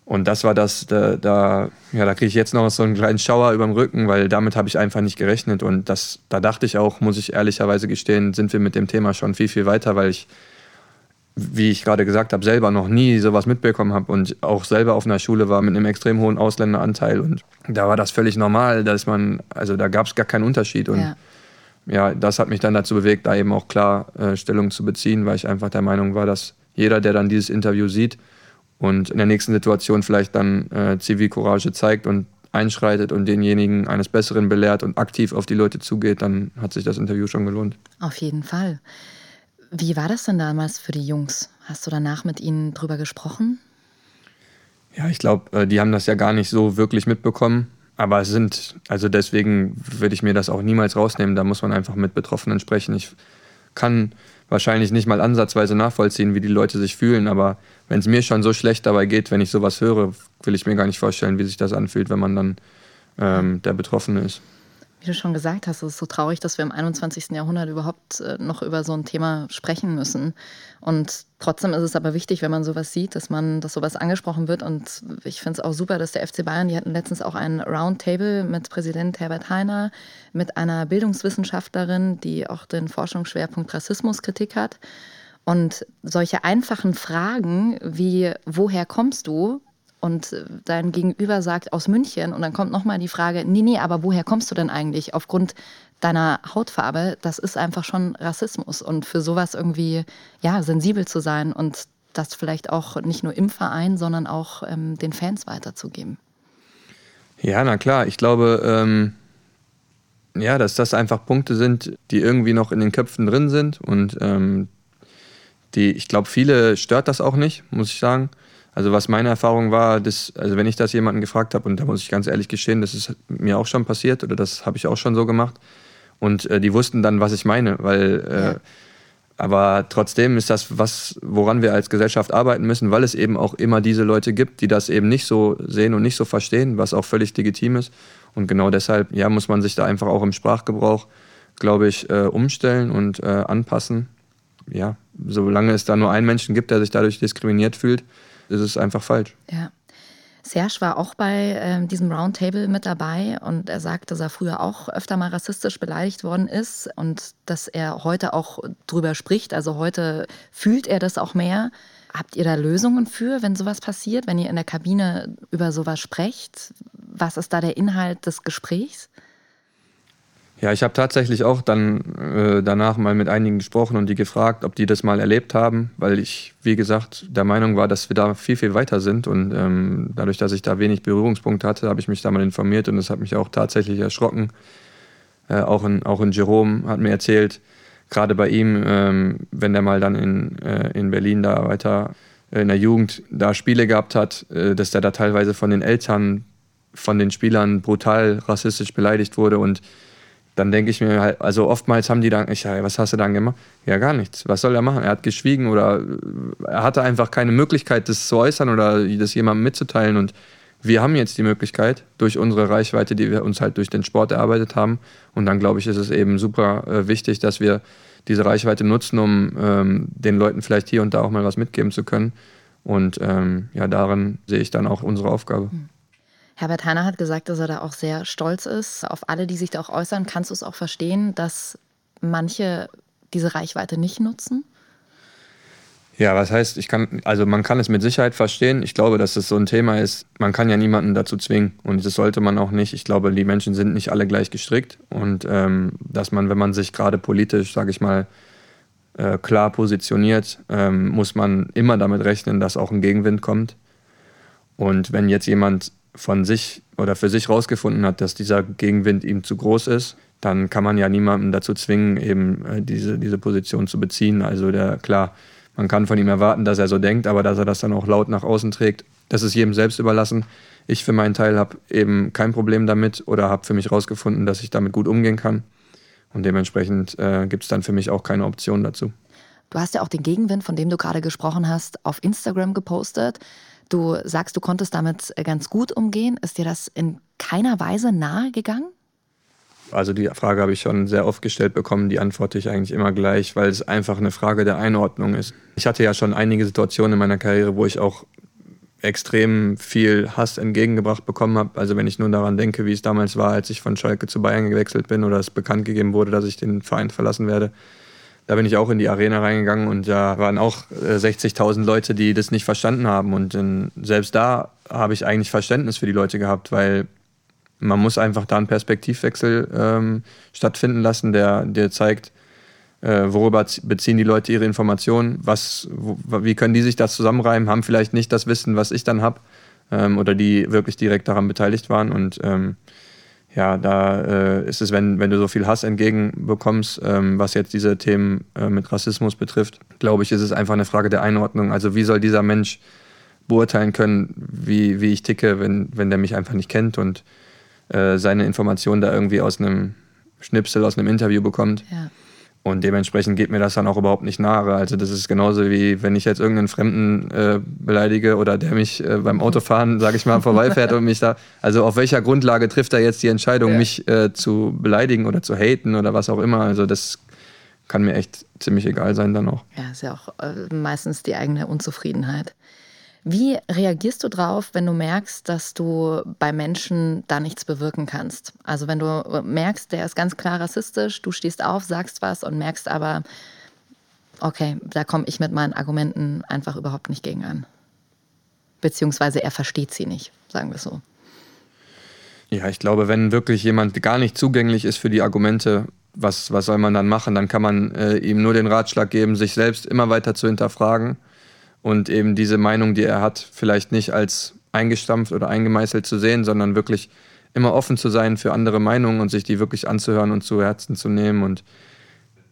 Und das war das, da, da ja, da kriege ich jetzt noch so einen kleinen Schauer über dem Rücken, weil damit habe ich einfach nicht gerechnet. Und das, da dachte ich auch, muss ich ehrlicherweise gestehen, sind wir mit dem Thema schon viel, viel weiter, weil ich, wie ich gerade gesagt habe, selber noch nie sowas mitbekommen habe und auch selber auf einer Schule war mit einem extrem hohen Ausländeranteil. Und da war das völlig normal, dass man, also da gab es gar keinen Unterschied. Und ja ja, das hat mich dann dazu bewegt, da eben auch klar äh, Stellung zu beziehen, weil ich einfach der Meinung war, dass jeder, der dann dieses Interview sieht und in der nächsten Situation vielleicht dann äh, Zivilcourage zeigt und einschreitet und denjenigen eines Besseren belehrt und aktiv auf die Leute zugeht, dann hat sich das Interview schon gelohnt. Auf jeden Fall. Wie war das denn damals für die Jungs? Hast du danach mit ihnen drüber gesprochen? Ja, ich glaube, äh, die haben das ja gar nicht so wirklich mitbekommen. Aber es sind, also deswegen würde ich mir das auch niemals rausnehmen. Da muss man einfach mit Betroffenen sprechen. Ich kann wahrscheinlich nicht mal ansatzweise nachvollziehen, wie die Leute sich fühlen. Aber wenn es mir schon so schlecht dabei geht, wenn ich sowas höre, will ich mir gar nicht vorstellen, wie sich das anfühlt, wenn man dann ähm, der Betroffene ist wie du schon gesagt hast, es ist so traurig, dass wir im 21. Jahrhundert überhaupt äh, noch über so ein Thema sprechen müssen. Und trotzdem ist es aber wichtig, wenn man sowas sieht, dass man, dass sowas angesprochen wird. Und ich finde es auch super, dass der FC Bayern, die hatten letztens auch ein Roundtable mit Präsident Herbert Heiner, mit einer Bildungswissenschaftlerin, die auch den Forschungsschwerpunkt Rassismuskritik hat. Und solche einfachen Fragen wie, woher kommst du? Und dein Gegenüber sagt aus München und dann kommt nochmal die Frage, nee, nee, aber woher kommst du denn eigentlich aufgrund deiner Hautfarbe? Das ist einfach schon Rassismus und für sowas irgendwie, ja, sensibel zu sein und das vielleicht auch nicht nur im Verein, sondern auch ähm, den Fans weiterzugeben. Ja, na klar, ich glaube, ähm, ja, dass das einfach Punkte sind, die irgendwie noch in den Köpfen drin sind und ähm, die, ich glaube, viele stört das auch nicht, muss ich sagen. Also was meine Erfahrung war, dass, also wenn ich das jemanden gefragt habe, und da muss ich ganz ehrlich gestehen, das ist mir auch schon passiert oder das habe ich auch schon so gemacht. Und äh, die wussten dann, was ich meine, weil äh, ja. aber trotzdem ist das was, woran wir als Gesellschaft arbeiten müssen, weil es eben auch immer diese Leute gibt, die das eben nicht so sehen und nicht so verstehen, was auch völlig legitim ist. Und genau deshalb, ja, muss man sich da einfach auch im Sprachgebrauch, glaube ich, äh, umstellen und äh, anpassen. Ja, solange es da nur einen Menschen gibt, der sich dadurch diskriminiert fühlt, ist es einfach falsch. Ja. Serge war auch bei äh, diesem Roundtable mit dabei und er sagt, dass er früher auch öfter mal rassistisch beleidigt worden ist und dass er heute auch drüber spricht. Also heute fühlt er das auch mehr. Habt ihr da Lösungen für, wenn sowas passiert, wenn ihr in der Kabine über sowas sprecht? Was ist da der Inhalt des Gesprächs? Ja, ich habe tatsächlich auch dann äh, danach mal mit einigen gesprochen und die gefragt, ob die das mal erlebt haben, weil ich, wie gesagt, der Meinung war, dass wir da viel, viel weiter sind. Und ähm, dadurch, dass ich da wenig Berührungspunkte hatte, habe ich mich da mal informiert und das hat mich auch tatsächlich erschrocken. Äh, auch, in, auch in Jerome hat mir erzählt, gerade bei ihm, ähm, wenn der mal dann in, äh, in Berlin da weiter äh, in der Jugend da Spiele gehabt hat, äh, dass der da teilweise von den Eltern, von den Spielern brutal rassistisch beleidigt wurde und dann denke ich mir halt, also oftmals haben die dann, ich, was hast du dann gemacht? Ja, gar nichts. Was soll er machen? Er hat geschwiegen oder er hatte einfach keine Möglichkeit, das zu äußern oder das jemandem mitzuteilen. Und wir haben jetzt die Möglichkeit durch unsere Reichweite, die wir uns halt durch den Sport erarbeitet haben. Und dann glaube ich, ist es eben super äh, wichtig, dass wir diese Reichweite nutzen, um ähm, den Leuten vielleicht hier und da auch mal was mitgeben zu können. Und ähm, ja, darin sehe ich dann auch unsere Aufgabe. Mhm. Herbert Heiner hat gesagt, dass er da auch sehr stolz ist auf alle, die sich da auch äußern. Kannst du es auch verstehen, dass manche diese Reichweite nicht nutzen? Ja, was heißt, ich kann, also man kann es mit Sicherheit verstehen. Ich glaube, dass es so ein Thema ist, man kann ja niemanden dazu zwingen und das sollte man auch nicht. Ich glaube, die Menschen sind nicht alle gleich gestrickt und ähm, dass man, wenn man sich gerade politisch, sage ich mal, äh, klar positioniert, ähm, muss man immer damit rechnen, dass auch ein Gegenwind kommt. Und wenn jetzt jemand von sich oder für sich rausgefunden hat, dass dieser Gegenwind ihm zu groß ist, dann kann man ja niemanden dazu zwingen, eben äh, diese, diese Position zu beziehen. Also der, klar, man kann von ihm erwarten, dass er so denkt, aber dass er das dann auch laut nach außen trägt, das ist jedem selbst überlassen. Ich für meinen Teil habe eben kein Problem damit oder habe für mich rausgefunden, dass ich damit gut umgehen kann. Und dementsprechend äh, gibt es dann für mich auch keine Option dazu. Du hast ja auch den Gegenwind, von dem du gerade gesprochen hast, auf Instagram gepostet. Du sagst, du konntest damit äh, ganz gut umgehen. Ist dir das in keiner Weise nahe gegangen? Also die Frage habe ich schon sehr oft gestellt bekommen, die antworte ich eigentlich immer gleich, weil es einfach eine Frage der Einordnung ist. Ich hatte ja schon einige Situationen in meiner Karriere, wo ich auch extrem viel Hass entgegengebracht bekommen habe. Also wenn ich nur daran denke, wie es damals war, als ich von Schalke zu Bayern gewechselt bin oder es bekannt gegeben wurde, dass ich den Verein verlassen werde, da bin ich auch in die Arena reingegangen und da waren auch 60.000 äh, Leute, die das nicht verstanden haben. Und selbst da habe ich eigentlich Verständnis für die Leute gehabt, weil man muss einfach da einen Perspektivwechsel ähm, stattfinden lassen, der, der zeigt, äh, worüber beziehen die Leute ihre Informationen, was, wo, wie können die sich das zusammenreimen, haben vielleicht nicht das Wissen, was ich dann habe, ähm, oder die wirklich direkt daran beteiligt waren. Und ähm, ja, da äh, ist es, wenn, wenn du so viel Hass entgegenbekommst, ähm, was jetzt diese Themen äh, mit Rassismus betrifft, glaube ich, ist es einfach eine Frage der Einordnung. Also wie soll dieser Mensch beurteilen können, wie, wie ich ticke, wenn, wenn der mich einfach nicht kennt und äh, seine Informationen da irgendwie aus einem Schnipsel, aus einem Interview bekommt. Ja. Und dementsprechend geht mir das dann auch überhaupt nicht nahe. Also das ist genauso wie wenn ich jetzt irgendeinen Fremden äh, beleidige oder der mich äh, beim Autofahren, sage ich mal, vorbeifährt und mich da. Also auf welcher Grundlage trifft er jetzt die Entscheidung, ja. mich äh, zu beleidigen oder zu haten oder was auch immer? Also das kann mir echt ziemlich egal sein dann auch. Ja, ist ja auch äh, meistens die eigene Unzufriedenheit. Wie reagierst du drauf, wenn du merkst, dass du bei Menschen da nichts bewirken kannst? Also wenn du merkst, der ist ganz klar rassistisch, du stehst auf, sagst was und merkst aber, okay, da komme ich mit meinen Argumenten einfach überhaupt nicht gegen an. Beziehungsweise er versteht sie nicht, sagen wir so. Ja, ich glaube, wenn wirklich jemand gar nicht zugänglich ist für die Argumente, was, was soll man dann machen? Dann kann man äh, ihm nur den Ratschlag geben, sich selbst immer weiter zu hinterfragen und eben diese Meinung, die er hat, vielleicht nicht als eingestampft oder eingemeißelt zu sehen, sondern wirklich immer offen zu sein für andere Meinungen und sich die wirklich anzuhören und zu Herzen zu nehmen. Und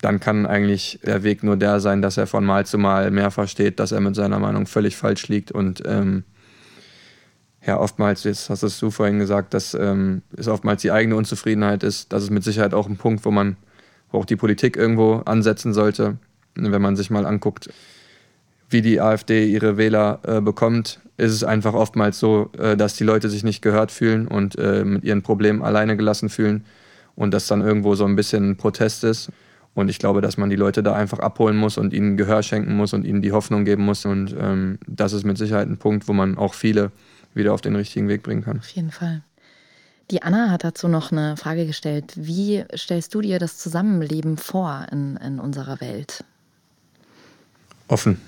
dann kann eigentlich der Weg nur der sein, dass er von Mal zu Mal mehr versteht, dass er mit seiner Meinung völlig falsch liegt. Und ähm, ja, oftmals, jetzt hast du vorhin gesagt, dass ähm, es oftmals die eigene Unzufriedenheit ist. Das ist mit Sicherheit auch ein Punkt, wo man, wo auch die Politik irgendwo ansetzen sollte. Wenn man sich mal anguckt, wie die AfD ihre Wähler äh, bekommt, ist es einfach oftmals so, äh, dass die Leute sich nicht gehört fühlen und äh, mit ihren Problemen alleine gelassen fühlen und das dann irgendwo so ein bisschen ein Protest ist. Und ich glaube, dass man die Leute da einfach abholen muss und ihnen Gehör schenken muss und ihnen die Hoffnung geben muss. Und ähm, das ist mit Sicherheit ein Punkt, wo man auch viele wieder auf den richtigen Weg bringen kann. Auf jeden Fall. Die Anna hat dazu noch eine Frage gestellt. Wie stellst du dir das Zusammenleben vor in, in unserer Welt? Offen.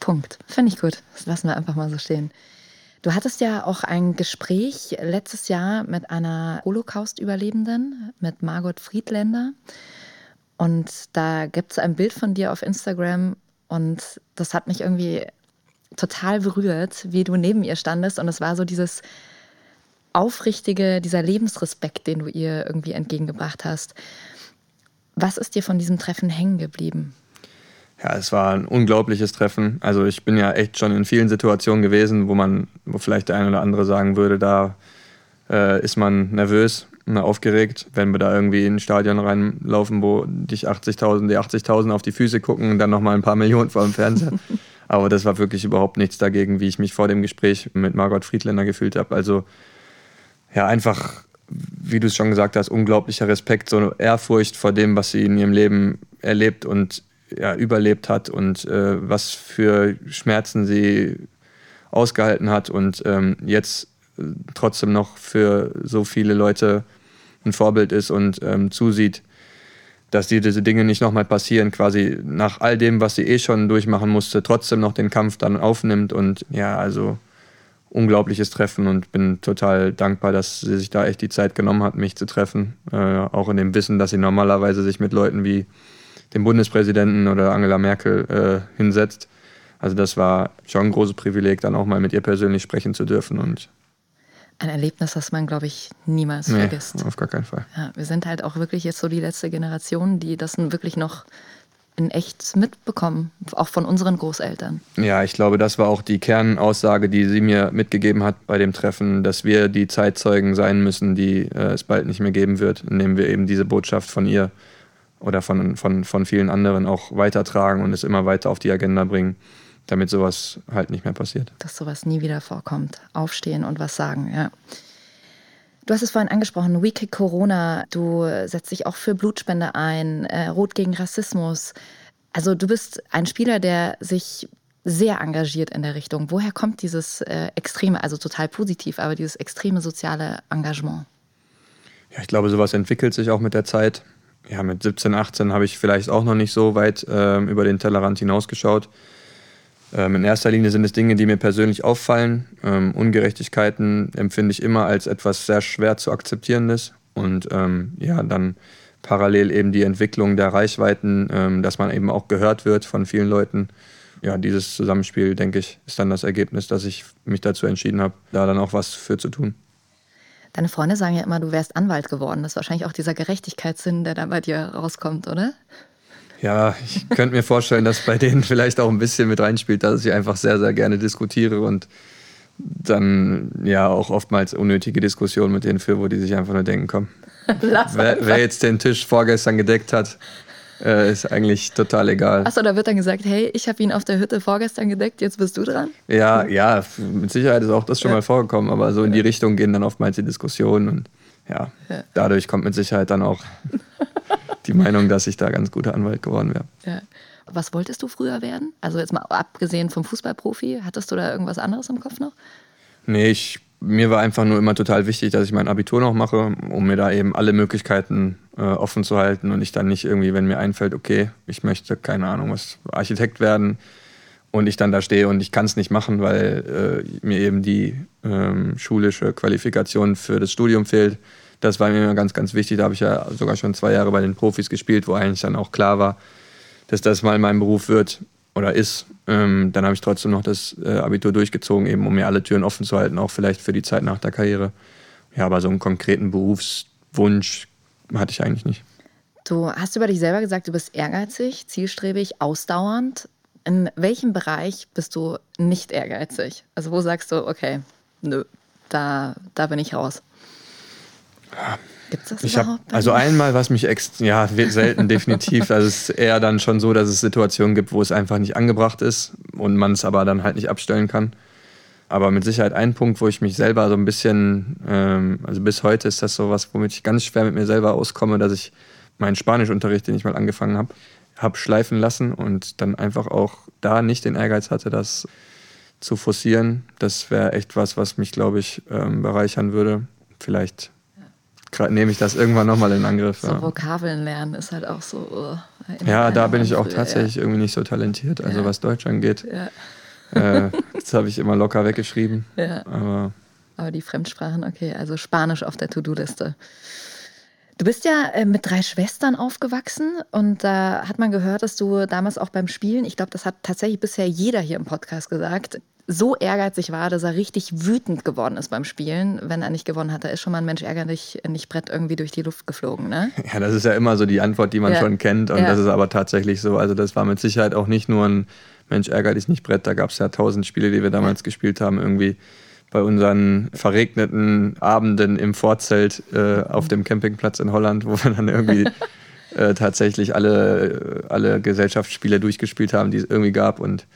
Punkt. Finde ich gut. Das lassen wir einfach mal so stehen. Du hattest ja auch ein Gespräch letztes Jahr mit einer Holocaust-Überlebenden, mit Margot Friedländer. Und da gibt es ein Bild von dir auf Instagram und das hat mich irgendwie total berührt, wie du neben ihr standest. Und es war so dieses aufrichtige, dieser Lebensrespekt, den du ihr irgendwie entgegengebracht hast. Was ist dir von diesem Treffen hängen geblieben? Ja, es war ein unglaubliches Treffen. Also ich bin ja echt schon in vielen Situationen gewesen, wo man, wo vielleicht der eine oder andere sagen würde, da äh, ist man nervös, und aufgeregt, wenn wir da irgendwie in ein Stadion reinlaufen, wo dich 80.000, die 80.000 auf die Füße gucken und dann nochmal ein paar Millionen vor dem Fernseher. Aber das war wirklich überhaupt nichts dagegen, wie ich mich vor dem Gespräch mit Margot Friedländer gefühlt habe. Also ja, einfach, wie du es schon gesagt hast, unglaublicher Respekt, so Ehrfurcht vor dem, was sie in ihrem Leben erlebt und ja, überlebt hat und äh, was für Schmerzen sie ausgehalten hat und ähm, jetzt äh, trotzdem noch für so viele Leute ein Vorbild ist und ähm, zusieht, dass die, diese Dinge nicht nochmal passieren, quasi nach all dem, was sie eh schon durchmachen musste, trotzdem noch den Kampf dann aufnimmt und ja, also unglaubliches Treffen und bin total dankbar, dass sie sich da echt die Zeit genommen hat, mich zu treffen. Äh, auch in dem Wissen, dass sie normalerweise sich mit Leuten wie dem Bundespräsidenten oder Angela Merkel äh, hinsetzt. Also das war schon ein großes Privileg, dann auch mal mit ihr persönlich sprechen zu dürfen. Und ein Erlebnis, das man, glaube ich, niemals nee, vergisst. Auf gar keinen Fall. Ja, wir sind halt auch wirklich jetzt so die letzte Generation, die das wirklich noch in echt mitbekommen, auch von unseren Großeltern. Ja, ich glaube, das war auch die Kernaussage, die sie mir mitgegeben hat bei dem Treffen, dass wir die Zeitzeugen sein müssen, die äh, es bald nicht mehr geben wird, indem wir eben diese Botschaft von ihr oder von, von, von vielen anderen auch weitertragen und es immer weiter auf die Agenda bringen, damit sowas halt nicht mehr passiert. Dass sowas nie wieder vorkommt. Aufstehen und was sagen, ja. Du hast es vorhin angesprochen, We Kick Corona. Du setzt dich auch für Blutspende ein, äh, Rot gegen Rassismus. Also du bist ein Spieler, der sich sehr engagiert in der Richtung. Woher kommt dieses äh, extreme, also total positiv, aber dieses extreme soziale Engagement? Ja, ich glaube, sowas entwickelt sich auch mit der Zeit ja, mit 17, 18 habe ich vielleicht auch noch nicht so weit ähm, über den Tellerrand hinausgeschaut. Ähm, in erster Linie sind es Dinge, die mir persönlich auffallen. Ähm, Ungerechtigkeiten empfinde ich immer als etwas sehr schwer zu akzeptierendes. Und ähm, ja, dann parallel eben die Entwicklung der Reichweiten, ähm, dass man eben auch gehört wird von vielen Leuten. Ja, dieses Zusammenspiel, denke ich, ist dann das Ergebnis, dass ich mich dazu entschieden habe, da dann auch was für zu tun. Deine Freunde sagen ja immer, du wärst Anwalt geworden. Das ist wahrscheinlich auch dieser Gerechtigkeitssinn, der da bei dir rauskommt, oder? Ja, ich könnte mir vorstellen, dass bei denen vielleicht auch ein bisschen mit reinspielt, dass ich einfach sehr, sehr gerne diskutiere und dann ja auch oftmals unnötige Diskussionen mit denen führe, wo die sich einfach nur denken, komm, wer, wer, jetzt den Tisch vorgestern gedeckt hat, äh, ist eigentlich total egal. Achso, da wird dann gesagt, hey, ich habe ihn auf der Hütte vorgestern gedeckt, jetzt bist du dran? Ja, ja, mit Sicherheit ist auch das schon ja. mal vorgekommen, aber so in die Richtung gehen dann oftmals die Diskussionen und ja, ja. dadurch kommt mit Sicherheit dann auch die Meinung, dass ich da ganz guter Anwalt geworden wäre. Ja. Was wolltest du früher werden? Also jetzt mal abgesehen vom Fußballprofi, hattest du da irgendwas anderes im Kopf noch? Nee, ich mir war einfach nur immer total wichtig, dass ich mein Abitur noch mache, um mir da eben alle Möglichkeiten äh, offen zu halten und ich dann nicht irgendwie, wenn mir einfällt, okay, ich möchte, keine Ahnung, was Architekt werden und ich dann da stehe und ich kann es nicht machen, weil äh, mir eben die ähm, schulische Qualifikation für das Studium fehlt. Das war mir immer ganz, ganz wichtig. Da habe ich ja sogar schon zwei Jahre bei den Profis gespielt, wo eigentlich dann auch klar war, dass das mal mein Beruf wird oder ist. Ähm, dann habe ich trotzdem noch das äh, Abitur durchgezogen, eben um mir alle Türen offen zu halten, auch vielleicht für die Zeit nach der Karriere. Ja, aber so einen konkreten Berufswunsch hatte ich eigentlich nicht. Du hast über dich selber gesagt, du bist ehrgeizig, zielstrebig, ausdauernd. In welchem Bereich bist du nicht ehrgeizig? Also wo sagst du, okay, nö, da, da bin ich raus? Gibt es das ich überhaupt? Hab, also einmal, was mich ex ja selten definitiv. Also es ist eher dann schon so, dass es Situationen gibt, wo es einfach nicht angebracht ist und man es aber dann halt nicht abstellen kann. Aber mit Sicherheit ein Punkt, wo ich mich selber so ein bisschen, ähm, also bis heute ist das so was, womit ich ganz schwer mit mir selber auskomme, dass ich meinen Spanischunterricht, den ich mal angefangen habe, habe schleifen lassen und dann einfach auch da nicht den Ehrgeiz hatte, das zu forcieren. Das wäre echt was, was mich, glaube ich, ähm, bereichern würde. Vielleicht nehme ich das irgendwann nochmal in Angriff. So ja. Vokabeln lernen ist halt auch so. Uh, ja, da bin ich auch tatsächlich ja. irgendwie nicht so talentiert, also ja. was Deutsch angeht. äh, das habe ich immer locker weggeschrieben. Aber Aber die Fremdsprachen, okay, also Spanisch auf der To-Do-Liste. Du bist ja äh, mit drei Schwestern aufgewachsen und da hat man gehört, dass du damals auch beim Spielen, ich glaube, das hat tatsächlich bisher jeder hier im Podcast gesagt, so ehrgeizig war, dass er richtig wütend geworden ist beim Spielen, wenn er nicht gewonnen hat. Da ist schon mal ein Mensch ärgerlich nicht Brett irgendwie durch die Luft geflogen, ne? ja, das ist ja immer so die Antwort, die man Ja. schon kennt. Und Ja. das ist aber tatsächlich so. Also das war mit Sicherheit auch nicht nur ein Mensch ärger dich nicht Brett. Da gab es ja tausend Spiele, die wir damals gespielt haben. Irgendwie bei unseren verregneten Abenden im Vorzelt äh, auf dem Campingplatz in Holland, wo wir dann irgendwie äh, tatsächlich alle, alle Gesellschaftsspiele durchgespielt haben, die es irgendwie gab. Und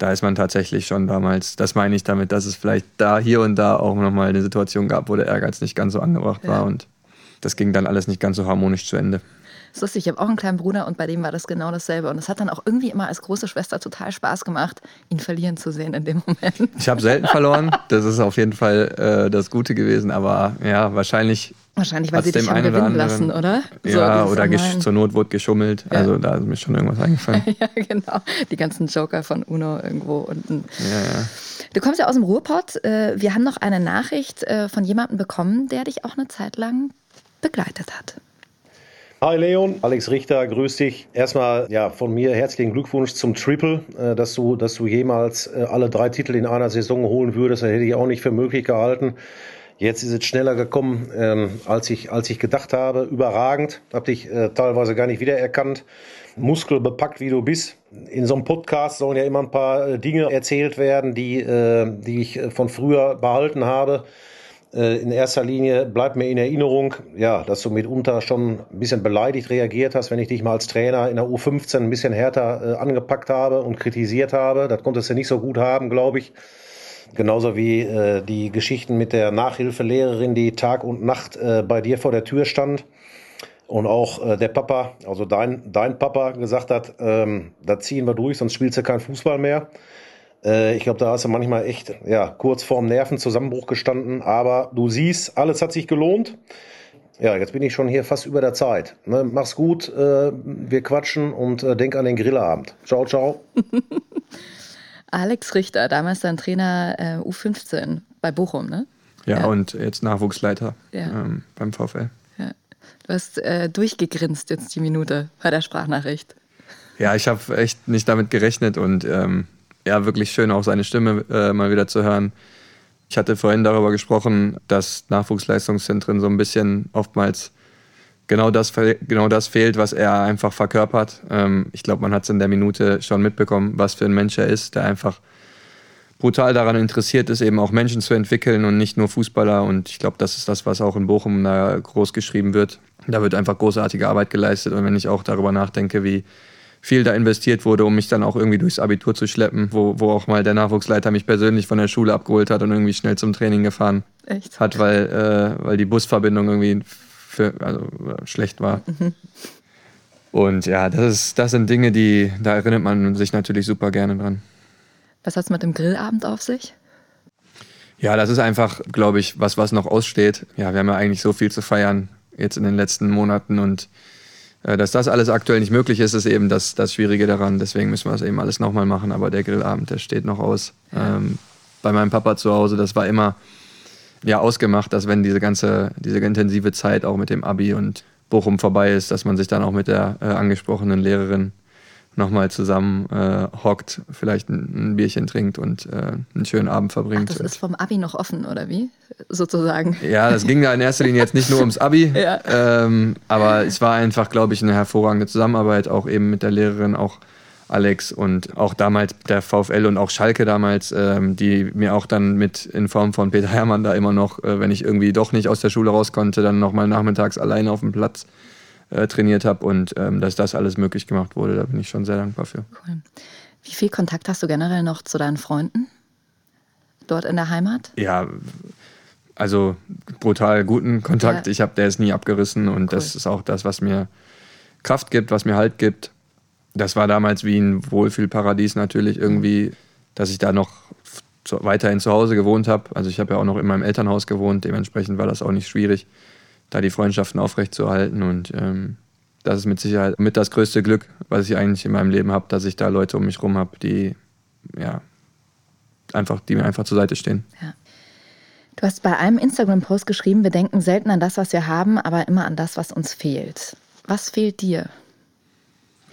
da ist man tatsächlich schon damals, das meine ich damit, dass es vielleicht da, hier und da auch nochmal eine Situation gab, wo der Ehrgeiz nicht ganz so angebracht Ja. war. Und das ging dann alles nicht ganz so harmonisch zu Ende. Das ist lustig, ich habe auch einen kleinen Bruder und bei dem war das genau dasselbe. Und es hat dann auch irgendwie immer als große Schwester total Spaß gemacht, ihn verlieren zu sehen in dem Moment. Ich habe selten verloren, das ist auf jeden Fall äh, das Gute gewesen, aber ja, wahrscheinlich. Wahrscheinlich, weil sie dich haben gewinnen lassen, oder? Ja, dieses oder zur Not wurde geschummelt. Ja. Also da ist mir schon irgendwas eingefallen. Ja, genau. Die ganzen Joker von Uno irgendwo unten. ja, ja. Du kommst ja aus dem Ruhrpott. Äh, Wir haben noch eine Nachricht äh, von jemandem bekommen, der dich auch eine Zeit lang begleitet hat. Hi Leon, Alex Richter, grüß dich. Erstmal ja, von mir herzlichen Glückwunsch zum Triple, äh, dass du, dass du jemals äh, alle drei Titel in einer Saison holen würdest. Das hätte ich auch nicht für möglich gehalten. Jetzt ist es schneller gekommen, ähm, als, ich, als ich gedacht habe. Überragend. Hab dich äh, teilweise gar nicht wiedererkannt. Muskelbepackt, wie du bist. In so einem Podcast sollen ja immer ein paar äh, Dinge erzählt werden, die, äh, die ich äh, von früher behalten habe. Äh, in erster Linie bleibt mir in Erinnerung, ja, dass du mitunter schon ein bisschen beleidigt reagiert hast, wenn ich dich mal als Trainer in der U15 ein bisschen härter äh, angepackt habe und kritisiert habe. Das konntest du nicht so gut haben, glaube ich. Genauso wie äh, die Geschichten mit der Nachhilfelehrerin, die Tag und Nacht äh, bei dir vor der Tür stand. Und auch äh, der Papa, also dein, dein Papa, gesagt hat, ähm, da ziehen wir durch, sonst spielst du kein Fußball mehr. Äh, ich glaube, da hast du manchmal echt ja, kurz vorm Nervenzusammenbruch gestanden. Aber du siehst, alles hat sich gelohnt. Ja, jetzt bin ich schon hier fast über der Zeit. Ne, mach's gut, äh, wir quatschen und äh, denk an den Grillabend. Ciao, ciao. Alex Richter, damals dein Trainer äh, U15 bei Bochum, ne? Ja, Ja. und jetzt Nachwuchsleiter Ja. ähm, beim VfL. Ja. Du hast äh, durchgegrinst jetzt die Minute bei der Sprachnachricht. Ja, ich habe echt nicht damit gerechnet und ähm, ja, wirklich schön auch seine Stimme äh, mal wieder zu hören. Ich hatte vorhin darüber gesprochen, dass Nachwuchsleistungszentren so ein bisschen oftmals genau das, genau das fehlt, was er einfach verkörpert. Ähm, ich glaube, man hat es in der Minute schon mitbekommen, was für ein Mensch er ist, der einfach brutal daran interessiert ist, eben auch Menschen zu entwickeln und nicht nur Fußballer. Und ich glaube, das ist das, was auch in Bochum da groß geschrieben wird. Da wird einfach großartige Arbeit geleistet. Und wenn ich auch darüber nachdenke, wie viel da investiert wurde, um mich dann auch irgendwie durchs Abitur zu schleppen, wo, wo auch mal der Nachwuchsleiter mich persönlich von der Schule abgeholt hat und irgendwie schnell zum Training gefahren Echt? hat, weil, äh, weil die Busverbindung irgendwie für, also, schlecht war. Und ja, das, ist, das sind Dinge, die, da erinnert man sich natürlich super gerne dran. Was hat's mit dem Grillabend auf sich? Ja, das ist einfach, glaube ich, was, was noch aussteht. Ja, wir haben ja eigentlich so viel zu feiern jetzt in den letzten Monaten und dass das alles aktuell nicht möglich ist, ist eben das, das Schwierige daran. Deswegen müssen wir das eben alles nochmal machen. Aber der Grillabend, der steht noch aus. Ähm, bei meinem Papa zu Hause, das war immer ja ausgemacht, dass wenn diese ganze, diese intensive Zeit auch mit dem Abi und Bochum vorbei ist, dass man sich dann auch mit der äh, angesprochenen Lehrerin nochmal zusammen äh, hockt, vielleicht ein, ein Bierchen trinkt und äh, einen schönen Abend Ach, verbringt. das Und- ist vom Abi noch offen, oder wie? Sozusagen. ja, das ging da in erster Linie jetzt nicht nur ums Abi, Ja. ähm, aber es war einfach, glaube ich, eine hervorragende Zusammenarbeit, auch eben mit der Lehrerin, auch Alex und auch damals der VfL und auch Schalke damals, ähm, die mir auch dann mit in Form von Peter Hermann da immer noch, äh, wenn ich irgendwie doch nicht aus der Schule raus konnte, dann nochmal nachmittags alleine auf dem Platz äh, trainiert habe und ähm, dass das alles möglich gemacht wurde, da bin ich schon sehr dankbar für. Cool. Wie viel Kontakt hast du generell noch zu deinen Freunden dort in der Heimat? Ja, also brutal guten Kontakt. Ja. Ich habe, der ist nie abgerissen und das Cool. ist auch das, was mir Kraft gibt, was mir Halt gibt. Das war damals wie ein Wohlfühlparadies natürlich irgendwie, dass ich da noch weiterhin zu Hause gewohnt habe. Also ich habe ja auch noch in meinem Elternhaus gewohnt, dementsprechend war das auch nicht schwierig, da die Freundschaften aufrechtzuerhalten und ähm, das ist mit Sicherheit mit das größte Glück, was ich eigentlich in meinem Leben habe, dass ich da Leute um mich rum habe, die ja einfach, die mir einfach zur Seite stehen. Ja. Du hast bei einem Instagram-Post geschrieben, wir denken selten an das, was wir haben, aber immer an das, was uns fehlt. Was fehlt dir?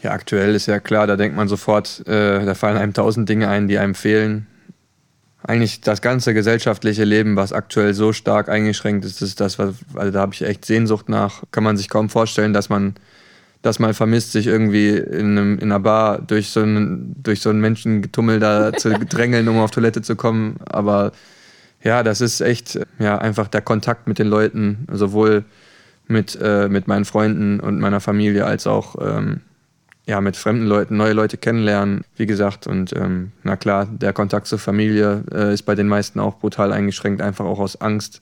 Ja, aktuell ist ja klar, da denkt man sofort, äh, da fallen einem tausend Dinge ein, die einem fehlen. Eigentlich das ganze gesellschaftliche Leben, was aktuell so stark eingeschränkt ist, ist das, was, also da habe ich echt Sehnsucht nach. Kann man sich kaum vorstellen, dass man das mal vermisst, sich irgendwie in, einem, in einer Bar durch so einen, durch so einen Menschengetummel da zu drängeln, um auf Toilette zu kommen. Aber ja, das ist echt ja, einfach der Kontakt mit den Leuten, sowohl mit, äh, mit meinen Freunden und meiner Familie als auch ähm, ja, mit fremden Leuten, neue Leute kennenlernen, wie gesagt. Und ähm, na klar, der Kontakt zur Familie äh, ist bei den meisten auch brutal eingeschränkt, einfach auch aus Angst,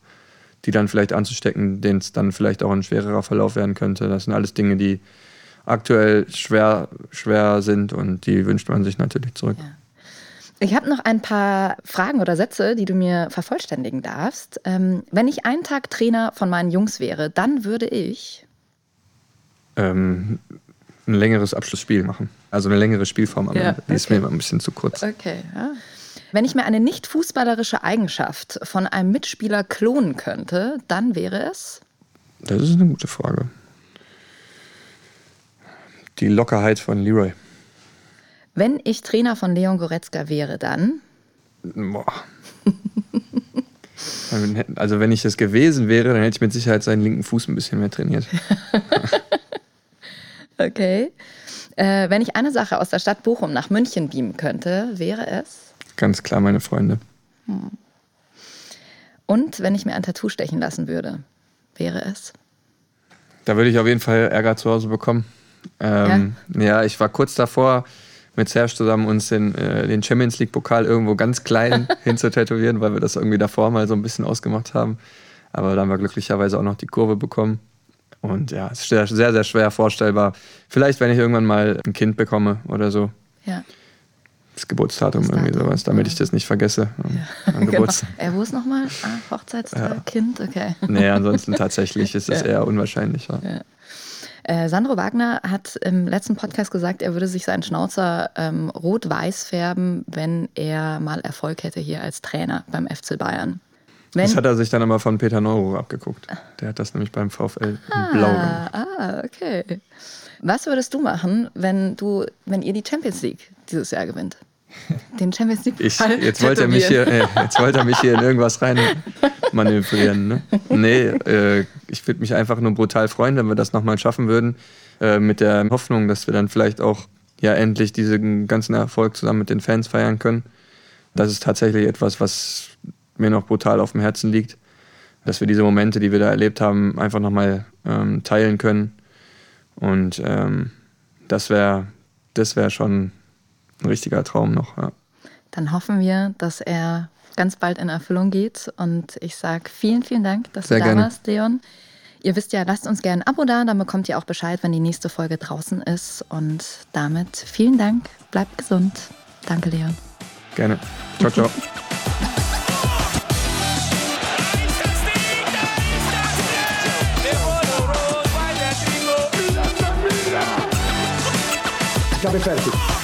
die dann vielleicht anzustecken, denen es dann vielleicht auch ein schwererer Verlauf werden könnte. Das sind alles Dinge, die aktuell schwer, schwer sind und die wünscht man sich natürlich zurück. Ja. Ich habe noch ein paar Fragen oder Sätze, die du mir vervollständigen darfst. Ähm, wenn ich einen Tag Trainer von meinen Jungs wäre, dann würde ich. Ähm, ein längeres Abschlussspiel machen. Also eine längere Spielform am ja, Ende. Die okay. ist mir immer ein bisschen zu kurz. Okay, ja. Wenn ich mir eine nicht fußballerische Eigenschaft von einem Mitspieler klonen könnte, dann wäre es? Das ist eine gute Frage. Die Lockerheit von Leroy. Wenn ich Trainer von Leon Goretzka wäre, dann? Boah. also wenn ich das gewesen wäre, dann hätte ich mit Sicherheit seinen linken Fuß ein bisschen mehr trainiert. Okay. Äh, wenn ich eine Sache aus der Stadt Bochum nach München beamen könnte, wäre es? Ganz klar meine Freunde. Hm. Und wenn ich mir ein Tattoo stechen lassen würde, wäre es? Da würde ich auf jeden Fall Ärger zu Hause bekommen. Ähm, ja? ja? ich war kurz davor, mit Serge zusammen uns den, äh, den Champions League-Pokal irgendwo ganz klein hinzutätowieren, weil wir das irgendwie davor mal so ein bisschen ausgemacht haben. Aber dann haben wir glücklicherweise auch noch die Kurve bekommen. Und ja, es ist sehr, sehr schwer vorstellbar. Vielleicht, wenn ich irgendwann mal ein Kind bekomme oder so. Ja. Das Geburtsdatum, das irgendwie sowas, damit ich das nicht vergesse. Ja. genau. äh, wo ist nochmal? Ah, Hochzeitstag, ja. Kind, okay. Nee, ansonsten tatsächlich ist es ja. eher unwahrscheinlicher. Ja. Äh, Sandro Wagner hat im letzten Podcast gesagt, er würde sich seinen Schnauzer ähm, rot-weiß färben, wenn er mal Erfolg hätte hier als Trainer beim FC Bayern. Wenn das hat er sich dann aber von Peter Neuro abgeguckt. Der hat das nämlich beim VfL ah, Blau gemacht. Ah, okay. Was würdest du machen, wenn du, wenn ihr die Champions League dieses Jahr gewinnt? Den Champions League ich, jetzt wollte er mich hier, äh, jetzt wollte er mich hier in irgendwas rein manövrieren. Ne? Nee, äh, ich würde mich einfach nur brutal freuen, wenn wir das nochmal schaffen würden. Äh, mit der Hoffnung, dass wir dann vielleicht auch ja endlich diesen ganzen Erfolg zusammen mit den Fans feiern können. Das ist tatsächlich etwas, was mir noch brutal auf dem Herzen liegt, dass wir diese Momente, die wir da erlebt haben, einfach nochmal ähm, teilen können. Und ähm, das wäre das wär schon ein richtiger Traum noch. Ja. Dann hoffen wir, dass er ganz bald in Erfüllung geht. Und ich sage vielen, vielen Dank, dass Sehr du da gerne. warst, Leon. Ihr wisst ja, lasst uns gerne ein Abo da, dann bekommt ihr auch Bescheid, wenn die nächste Folge draußen ist. Und damit vielen Dank, bleibt gesund. Danke, Leon. Gerne. Ciao, ciao. Ciao, Perfetti.